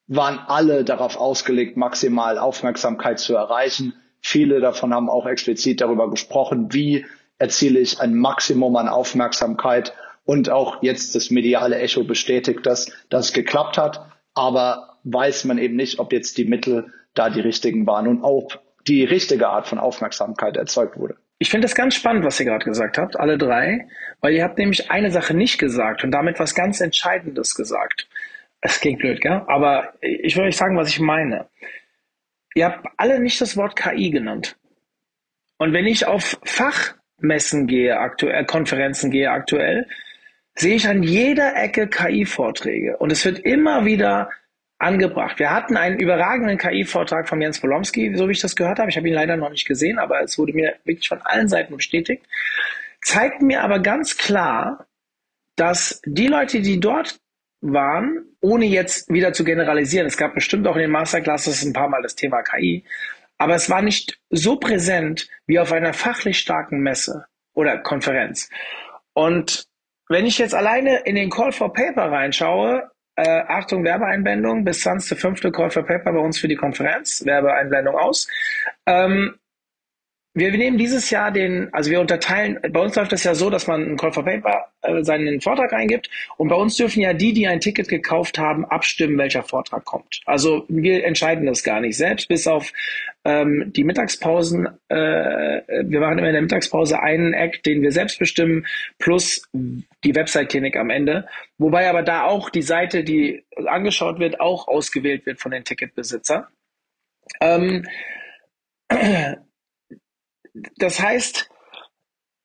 S5: waren alle darauf ausgelegt, maximal Aufmerksamkeit zu erreichen. Viele davon haben auch explizit darüber gesprochen, wie erziele ich ein Maximum an Aufmerksamkeit. Und auch jetzt das mediale Echo bestätigt, dass das geklappt hat. Aber weiß man eben nicht, ob jetzt die Mittel da die richtigen waren und auch die richtige Art von Aufmerksamkeit erzeugt wurde.
S4: Ich finde das ganz spannend, was ihr gerade gesagt habt, alle drei, weil ihr habt nämlich eine Sache nicht gesagt und damit was ganz Entscheidendes gesagt. Es klingt blöd, gell? Aber ich will euch sagen, was ich meine. Ihr habt alle nicht das Wort KI genannt. Und wenn ich auf Fachmessen gehe, aktuell, Konferenzen gehe aktuell, sehe ich an jeder Ecke KI-Vorträge. Und es wird immer wieder angebracht. Wir hatten einen überragenden KI-Vortrag von Jens Polomski, so wie ich das gehört habe. Ich habe ihn leider noch nicht gesehen, aber es wurde mir wirklich von allen Seiten bestätigt. Zeigt mir aber ganz klar, dass die Leute, die dort waren, ohne jetzt wieder zu generalisieren, es gab bestimmt auch in den Masterclasses ein paar Mal das Thema KI, aber es war nicht so präsent wie auf einer fachlich starken Messe oder Konferenz. Und wenn ich jetzt alleine in den Call for Paper reinschaue, äh, Achtung, Werbeeinblendung, bis 20.05. Call for Paper bei uns für die Konferenz, Werbeeinblendung aus. Ähm, wir nehmen dieses Jahr den, also wir unterteilen, bei uns läuft das ja so, dass man einen Call for Paper äh, seinen Vortrag eingibt und bei uns dürfen ja die, die ein Ticket gekauft haben, abstimmen, welcher Vortrag kommt. Also wir entscheiden das gar nicht selbst, bis auf ähm, die Mittagspausen. Äh, wir machen immer in der Mittagspause einen Act, den wir selbst bestimmen, plus die Website-Klinik am Ende. Wobei aber da auch die Seite, die angeschaut wird, auch ausgewählt wird von den Ticketbesitzern. Ähm, das heißt,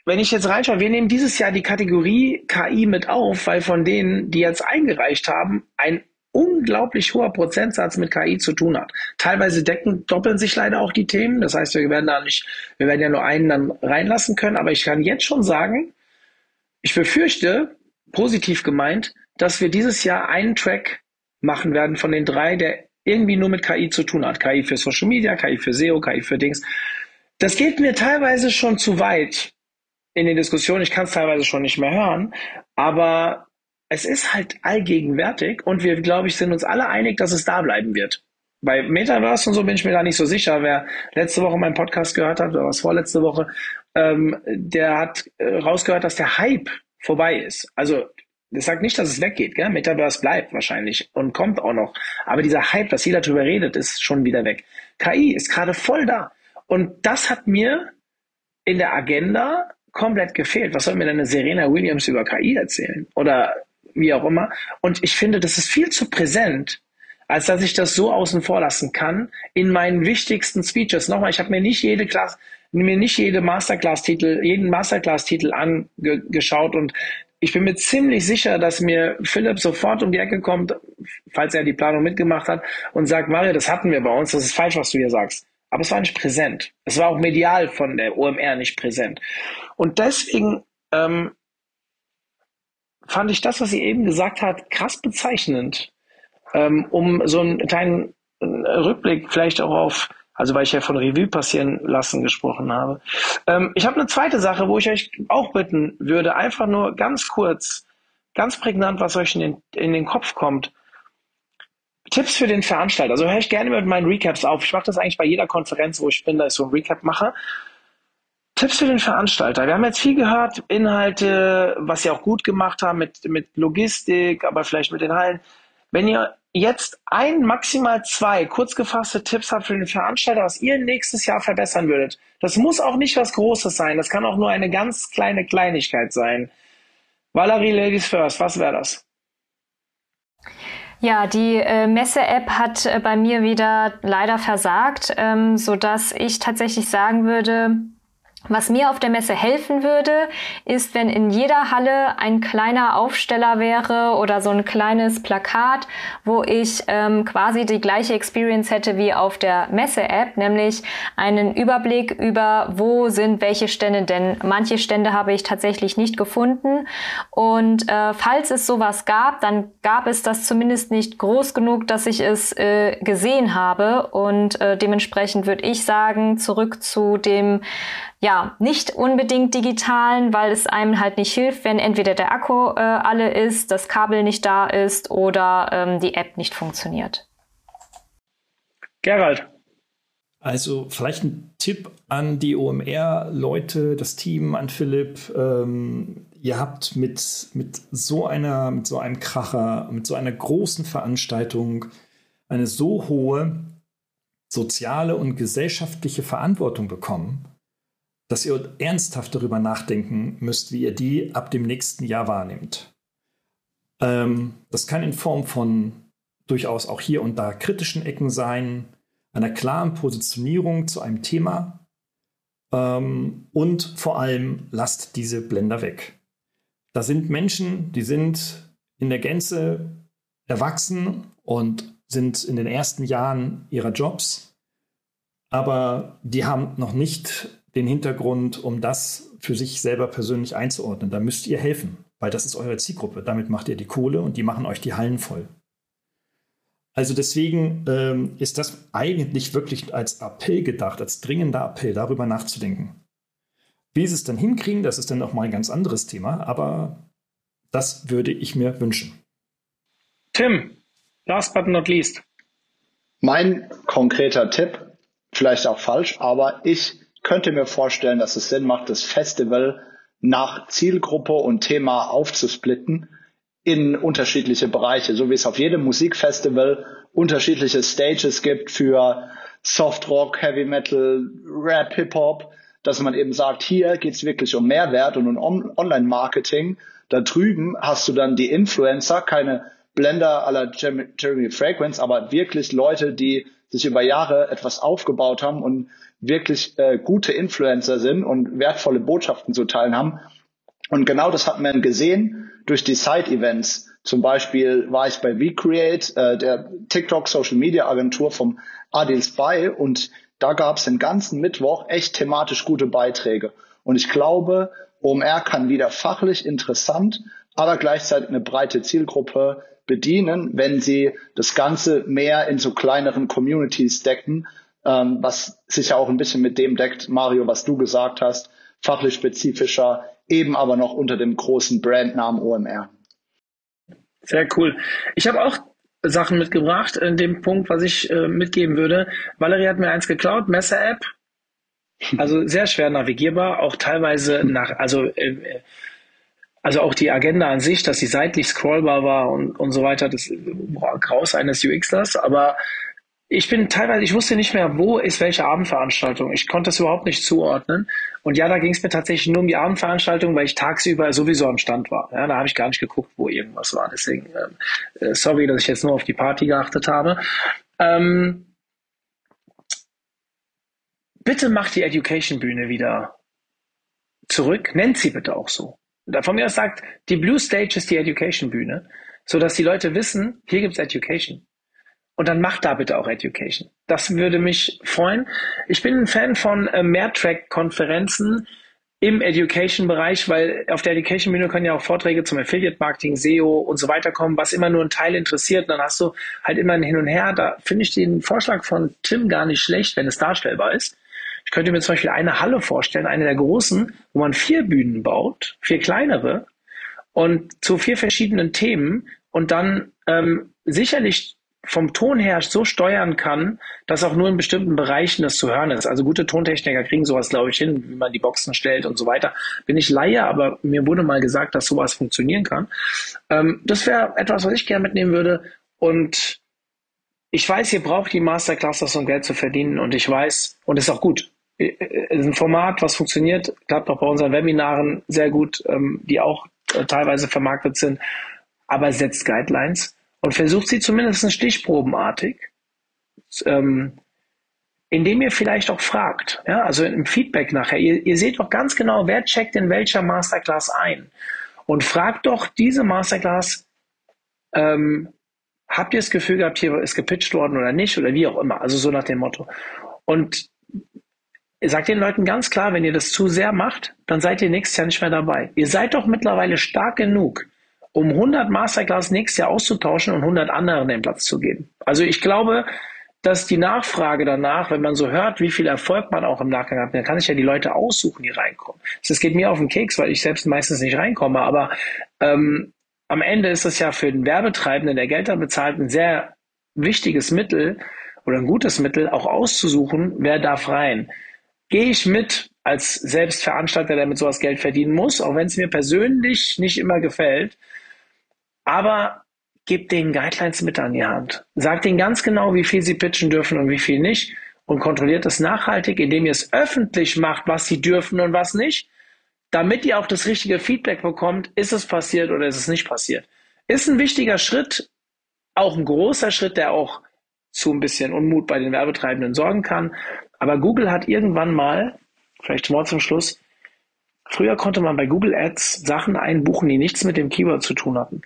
S4: wenn ich jetzt reinschaue, wir nehmen dieses Jahr die Kategorie KI mit auf, weil von denen, die jetzt eingereicht haben, ein unglaublich hoher Prozentsatz mit KI zu tun hat. Teilweise decken, doppeln sich leider auch die Themen. Das heißt, wir werden da nicht, wir werden ja nur einen dann reinlassen können. Aber ich kann jetzt schon sagen, ich befürchte, positiv gemeint, dass wir dieses Jahr einen Track machen werden von den drei, der irgendwie nur mit KI zu tun hat. KI für Social Media, KI für SEO, KI für Dings. Das geht mir teilweise schon zu weit in den Diskussionen. Ich kann es teilweise schon nicht mehr hören, aber es ist halt allgegenwärtig und wir, glaube ich, sind uns alle einig, dass es da bleiben wird. Bei Metaverse und so bin ich mir da nicht so sicher. Wer letzte Woche meinen Podcast gehört hat, oder was vorletzte Woche, ähm, der hat äh, rausgehört, dass der Hype vorbei ist. Also das sagt nicht, dass es weggeht. Gell? Metaverse bleibt wahrscheinlich und kommt auch noch. Aber dieser Hype, dass jeder darüber redet, ist schon wieder weg. KI ist gerade voll da. Und das hat mir in der Agenda komplett gefehlt. Was soll mir denn eine Serena Williams über KI erzählen? Oder wie auch immer. Und ich finde, das ist viel zu präsent, als dass ich das so außen vor lassen kann in meinen wichtigsten Speeches. Nochmal, ich habe mir nicht jede Class, mir nicht jede Masterclass-Titel, jeden Masterclass-Titel angeschaut und ich bin mir ziemlich sicher, dass mir Philipp sofort um die Ecke kommt, falls er die Planung mitgemacht hat und sagt, Mario, das hatten wir bei uns, das ist falsch, was du hier sagst. Aber es war nicht präsent. Es war auch medial von der OMR nicht präsent. Und deswegen ähm, fand ich das, was sie eben gesagt hat, krass bezeichnend, ähm, um so einen kleinen äh, Rückblick vielleicht auch auf, also weil ich ja von Revue passieren lassen gesprochen habe. Ähm, ich habe eine zweite Sache, wo ich euch auch bitten würde, einfach nur ganz kurz, ganz prägnant, was euch in den, in den Kopf kommt. Tipps für den Veranstalter. Also höre ich gerne mit meinen Recaps auf. Ich mache das eigentlich bei jeder Konferenz, wo ich bin, da ich so ein Recap mache. Tipps für den Veranstalter. Wir haben jetzt viel gehört, Inhalte, was sie auch gut gemacht haben mit, mit Logistik, aber vielleicht mit den Hallen. Wenn ihr jetzt ein, maximal zwei kurz gefasste Tipps habt für den Veranstalter, was ihr nächstes Jahr verbessern würdet, das muss auch nicht was Großes sein. Das kann auch nur eine ganz kleine Kleinigkeit sein. Valerie Ladies First, was wäre das?
S3: Ja, die äh, Messe-App hat äh, bei mir wieder leider versagt, ähm, so dass ich tatsächlich sagen würde, Was mir auf der Messe helfen würde, ist, wenn in jeder Halle ein kleiner Aufsteller wäre oder so ein kleines Plakat, wo ich ähm, quasi die gleiche Experience hätte wie auf der Messe-App, nämlich einen Überblick über, wo sind welche Stände, denn manche Stände habe ich tatsächlich nicht gefunden. Und äh, falls es sowas gab, dann gab es das zumindest nicht groß genug, dass ich es äh, gesehen habe. Und äh, dementsprechend würde ich sagen, zurück zu dem ja, nicht unbedingt digitalen, weil es einem halt nicht hilft, wenn entweder der Akku äh, alle ist, das Kabel nicht da ist oder ähm, die App nicht funktioniert.
S4: Gerald.
S2: Also vielleicht ein Tipp an die OMR-Leute, das Team, an Philipp. Ähm, ihr habt mit, mit, so einer, mit so einem Kracher, mit so einer großen Veranstaltung eine so hohe soziale und gesellschaftliche Verantwortung bekommen, dass ihr ernsthaft darüber nachdenken müsst, wie ihr die ab dem nächsten Jahr wahrnehmt. Ähm, das kann in Form von durchaus auch hier und da kritischen Ecken sein, einer klaren Positionierung zu einem Thema ähm, und vor allem lasst diese Blender weg. Da sind Menschen, die sind in der Gänze erwachsen und sind in den ersten Jahren ihrer Jobs, aber die haben noch nicht den Hintergrund, um das für sich selber persönlich einzuordnen. Da müsst ihr helfen, weil das ist eure Zielgruppe. Damit macht ihr die Kohle und die machen euch die Hallen voll. Also deswegen ähm, ist das eigentlich wirklich als Appell gedacht, als dringender Appell, darüber nachzudenken. Wie sie es dann hinkriegen, das ist dann auch mal ein ganz anderes Thema, aber das würde ich mir wünschen.
S4: Tim, last but not least.
S5: Mein konkreter Tipp, vielleicht auch falsch, aber ich könnte mir vorstellen, dass es Sinn macht, das Festival nach Zielgruppe und Thema aufzusplitten in unterschiedliche Bereiche, so wie es auf jedem Musikfestival unterschiedliche Stages gibt für Soft Rock, Heavy Metal, Rap, Hip Hop, dass man eben sagt, hier geht es wirklich um Mehrwert und um Online-Marketing. Da drüben hast du dann die Influencer, keine Blender aller Jeremy Fragrance, aber wirklich Leute, die sich über Jahre etwas aufgebaut haben und wirklich äh, gute Influencer sind und wertvolle Botschaften zu teilen haben. Und genau das hat man gesehen durch die Side-Events. Zum Beispiel war ich bei VCreate, äh, der TikTok Social Media Agentur vom Adil Spy und da gab es den ganzen Mittwoch echt thematisch gute Beiträge. Und ich glaube, OMR kann wieder fachlich interessant, aber gleichzeitig eine breite Zielgruppe bedienen, wenn sie das Ganze mehr in so kleineren Communities decken, ähm, was sich ja auch ein bisschen mit dem deckt, Mario, was du gesagt hast, fachlich spezifischer, eben aber noch unter dem großen Brandnamen OMR.
S4: Sehr cool. Ich habe auch Sachen mitgebracht in dem Punkt, was ich äh, mitgeben würde. Valerie hat mir eins geklaut, Messer-App. Also sehr schwer navigierbar, auch teilweise nach, also äh, also auch die Agenda an sich, dass sie seitlich scrollbar war und, und so weiter, das boah, Graus eines UXlers, aber ich bin teilweise, ich wusste nicht mehr, wo ist welche Abendveranstaltung. Ich konnte das überhaupt nicht zuordnen. Und ja, da ging es mir tatsächlich nur um die Abendveranstaltung, weil ich tagsüber sowieso am Stand war. Ja, da habe ich gar nicht geguckt, wo irgendwas war. Deswegen, äh, sorry, dass ich jetzt nur auf die Party geachtet habe. Ähm, bitte macht die Education-Bühne wieder zurück. Nennt sie bitte auch so von mir aus sagt, die Blue Stage ist die Education-Bühne, so dass die Leute wissen, hier gibt's Education. Und dann macht da bitte auch Education. Das würde mich freuen. Ich bin ein Fan von äh, Mehrtrack-Konferenzen im Education-Bereich, weil auf der Education-Bühne können ja auch Vorträge zum Affiliate-Marketing, SEO und so weiter kommen, was immer nur ein Teil interessiert. Und dann hast du halt immer ein Hin und Her. Da finde ich den Vorschlag von Tim gar nicht schlecht, wenn es darstellbar ist. Ich könnte mir zum Beispiel eine Halle vorstellen, eine der großen, wo man vier Bühnen baut, vier kleinere und zu vier verschiedenen Themen und dann ähm, sicherlich vom Ton her so steuern kann, dass auch nur in bestimmten Bereichen das zu hören ist. Also gute Tontechniker kriegen sowas, glaube ich, hin, wie man die Boxen stellt und so weiter. Bin ich Laie, aber mir wurde mal gesagt, dass sowas funktionieren kann. Ähm, das wäre etwas, was ich gerne mitnehmen würde. Und ich weiß, ihr braucht die Masterclasses, um Geld zu verdienen. Und ich weiß, und ist auch gut, ist ein Format, was funktioniert, klappt auch bei unseren Webinaren sehr gut, ähm, die auch äh, teilweise vermarktet sind, aber setzt Guidelines und versucht sie zumindest stichprobenartig ähm, indem ihr vielleicht auch fragt, ja, also im Feedback nachher, ihr, ihr seht doch ganz genau, wer checkt in welcher Masterclass ein und fragt doch diese Masterclass, ähm, habt ihr das Gefühl gehabt, hier ist gepitcht worden oder nicht oder wie auch immer, also so nach dem Motto. Und sagt den Leuten ganz klar, wenn ihr das zu sehr macht, dann seid ihr nächstes Jahr nicht mehr dabei. Ihr seid doch mittlerweile stark genug, um 100 Masterclass nächstes Jahr auszutauschen und 100 anderen den Platz zu geben. Also ich glaube, dass die Nachfrage danach, wenn man so hört, wie viel Erfolg man auch im Nachgang hat, dann kann ich ja die Leute aussuchen, die reinkommen. Das geht mir auf den Keks, weil ich selbst meistens nicht reinkomme, aber ähm, am Ende ist es ja für den Werbetreibenden, der Geld dann bezahlt, ein sehr wichtiges Mittel oder ein gutes Mittel, auch auszusuchen, wer darf rein. Gehe ich mit als Selbstveranstalter, der mit sowas Geld verdienen muss, auch wenn es mir persönlich nicht immer gefällt, aber gebt den Guidelines mit an die Hand. Sagt ihnen ganz genau, wie viel sie pitchen dürfen und wie viel nicht und kontrolliert es nachhaltig, indem ihr es öffentlich macht, was sie dürfen und was nicht, damit ihr auch das richtige Feedback bekommt, ist es passiert oder ist es nicht passiert. Ist ein wichtiger Schritt, auch ein großer Schritt, der auch zu ein bisschen Unmut bei den Werbetreibenden sorgen kann. Aber Google hat irgendwann mal, vielleicht mal zum Schluss, früher konnte man bei Google Ads Sachen einbuchen, die nichts mit dem Keyword zu tun hatten.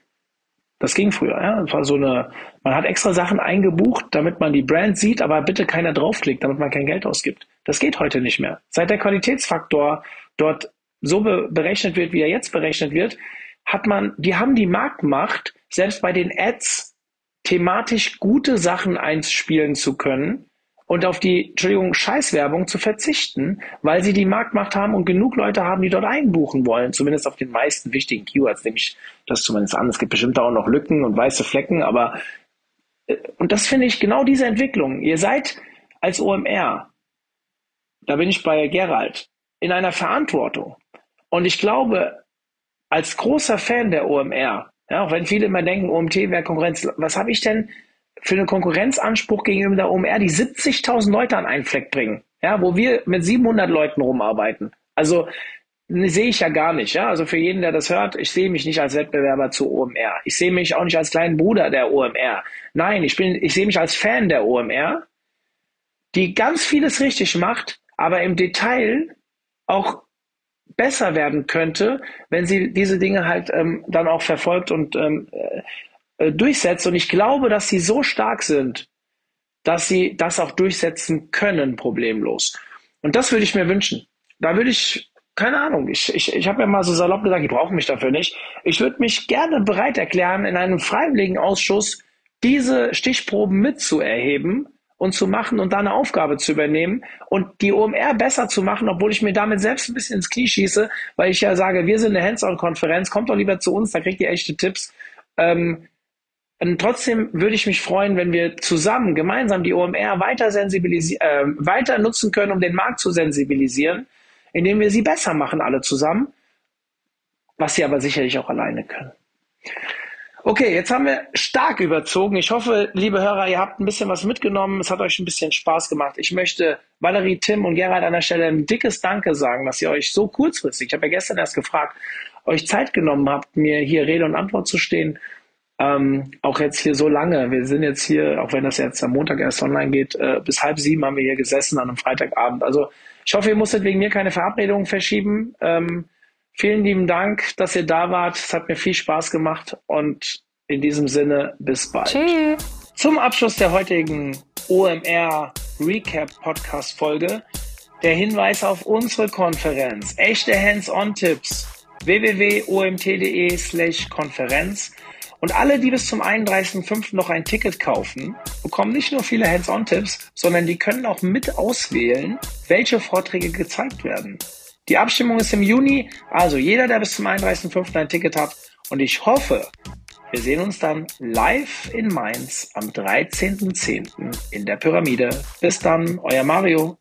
S4: Das ging früher, ja. Das war so eine, man hat extra Sachen eingebucht, damit man die Brand sieht, aber bitte keiner draufklickt, damit man kein Geld ausgibt. Das geht heute nicht mehr. Seit der Qualitätsfaktor dort so be berechnet wird, wie er jetzt berechnet wird, hat man, die haben die Marktmacht, selbst bei den Ads thematisch gute Sachen einspielen zu können, und auf die, Entschuldigung, Scheißwerbung zu verzichten, weil sie die Marktmacht haben und genug Leute haben, die dort einbuchen wollen, zumindest auf den meisten wichtigen Keywords, nehme ich das zumindest an. Es gibt bestimmt auch noch Lücken und weiße Flecken, aber äh, und das finde ich genau diese Entwicklung. Ihr seid als OMR, da bin ich bei Gerald, in einer Verantwortung. Und ich glaube, als großer Fan der OMR, ja, auch wenn viele immer denken, OMT wäre Konkurrenz, was habe ich denn für einen Konkurrenzanspruch gegenüber der OMR, die 70.000 Leute an einen Fleck bringen, ja, wo wir mit 700 Leuten rumarbeiten. Also sehe ich ja gar nicht. Ja? Also für jeden, der das hört, ich sehe mich nicht als Wettbewerber zur OMR. Ich sehe mich auch nicht als kleinen Bruder der OMR. Nein, ich bin, ich sehe mich als Fan der OMR, die ganz vieles richtig macht, aber im Detail auch besser werden könnte, wenn sie diese Dinge halt ähm, dann auch verfolgt und ähm, äh, durchsetzt. Und ich glaube, dass sie so stark sind, dass sie das auch durchsetzen können, problemlos. Und das würde ich mir wünschen. Da würde ich, keine Ahnung, ich, ich, ich habe ja mal so salopp gesagt, ich brauche mich dafür nicht. Ich würde mich gerne bereit erklären, in einem freiwilligen Ausschuss diese Stichproben mitzuerheben und zu machen und da eine Aufgabe zu übernehmen und die OMR besser zu machen, obwohl ich mir damit selbst ein bisschen ins Knie schieße, weil ich ja sage, wir sind eine Hands-on-Konferenz, kommt doch lieber zu uns, da kriegt ihr echte Tipps. Ähm, und trotzdem würde ich mich freuen, wenn wir zusammen, gemeinsam die OMR weiter, sensibilisieren, äh, weiter nutzen können, um den Markt zu sensibilisieren, indem wir sie besser machen, alle zusammen, was sie aber sicherlich auch alleine können. Okay, jetzt haben wir stark überzogen. Ich hoffe, liebe Hörer, ihr habt ein bisschen was mitgenommen. Es hat euch ein bisschen Spaß gemacht. Ich möchte Valerie, Tim und Gerald an der Stelle ein dickes Danke sagen, dass ihr euch so kurzfristig, ich habe ja gestern erst gefragt, euch Zeit genommen habt, mir hier Rede und Antwort zu stehen ähm, auch jetzt hier so lange. Wir sind jetzt hier, auch wenn das jetzt am Montag erst online geht, äh, bis halb sieben haben wir hier gesessen an einem Freitagabend. Also ich hoffe, ihr musstet wegen mir keine Verabredungen verschieben. Ähm, vielen lieben Dank, dass ihr da wart. Es hat mir viel Spaß gemacht und in diesem Sinne bis bald. Tschüss. Zum Abschluss der heutigen OMR Recap Podcast Folge der Hinweis auf unsere Konferenz. Echte Hands-on-Tipps www.omt.de slash Konferenz und alle, die bis zum 31.05. noch ein Ticket kaufen, bekommen nicht nur viele Hands-on-Tipps, sondern die können auch mit auswählen, welche Vorträge gezeigt werden. Die Abstimmung ist im Juni, also jeder, der bis zum 31.05. ein Ticket hat. Und ich hoffe, wir sehen uns dann live in Mainz am 13.10. in der Pyramide. Bis dann, euer Mario.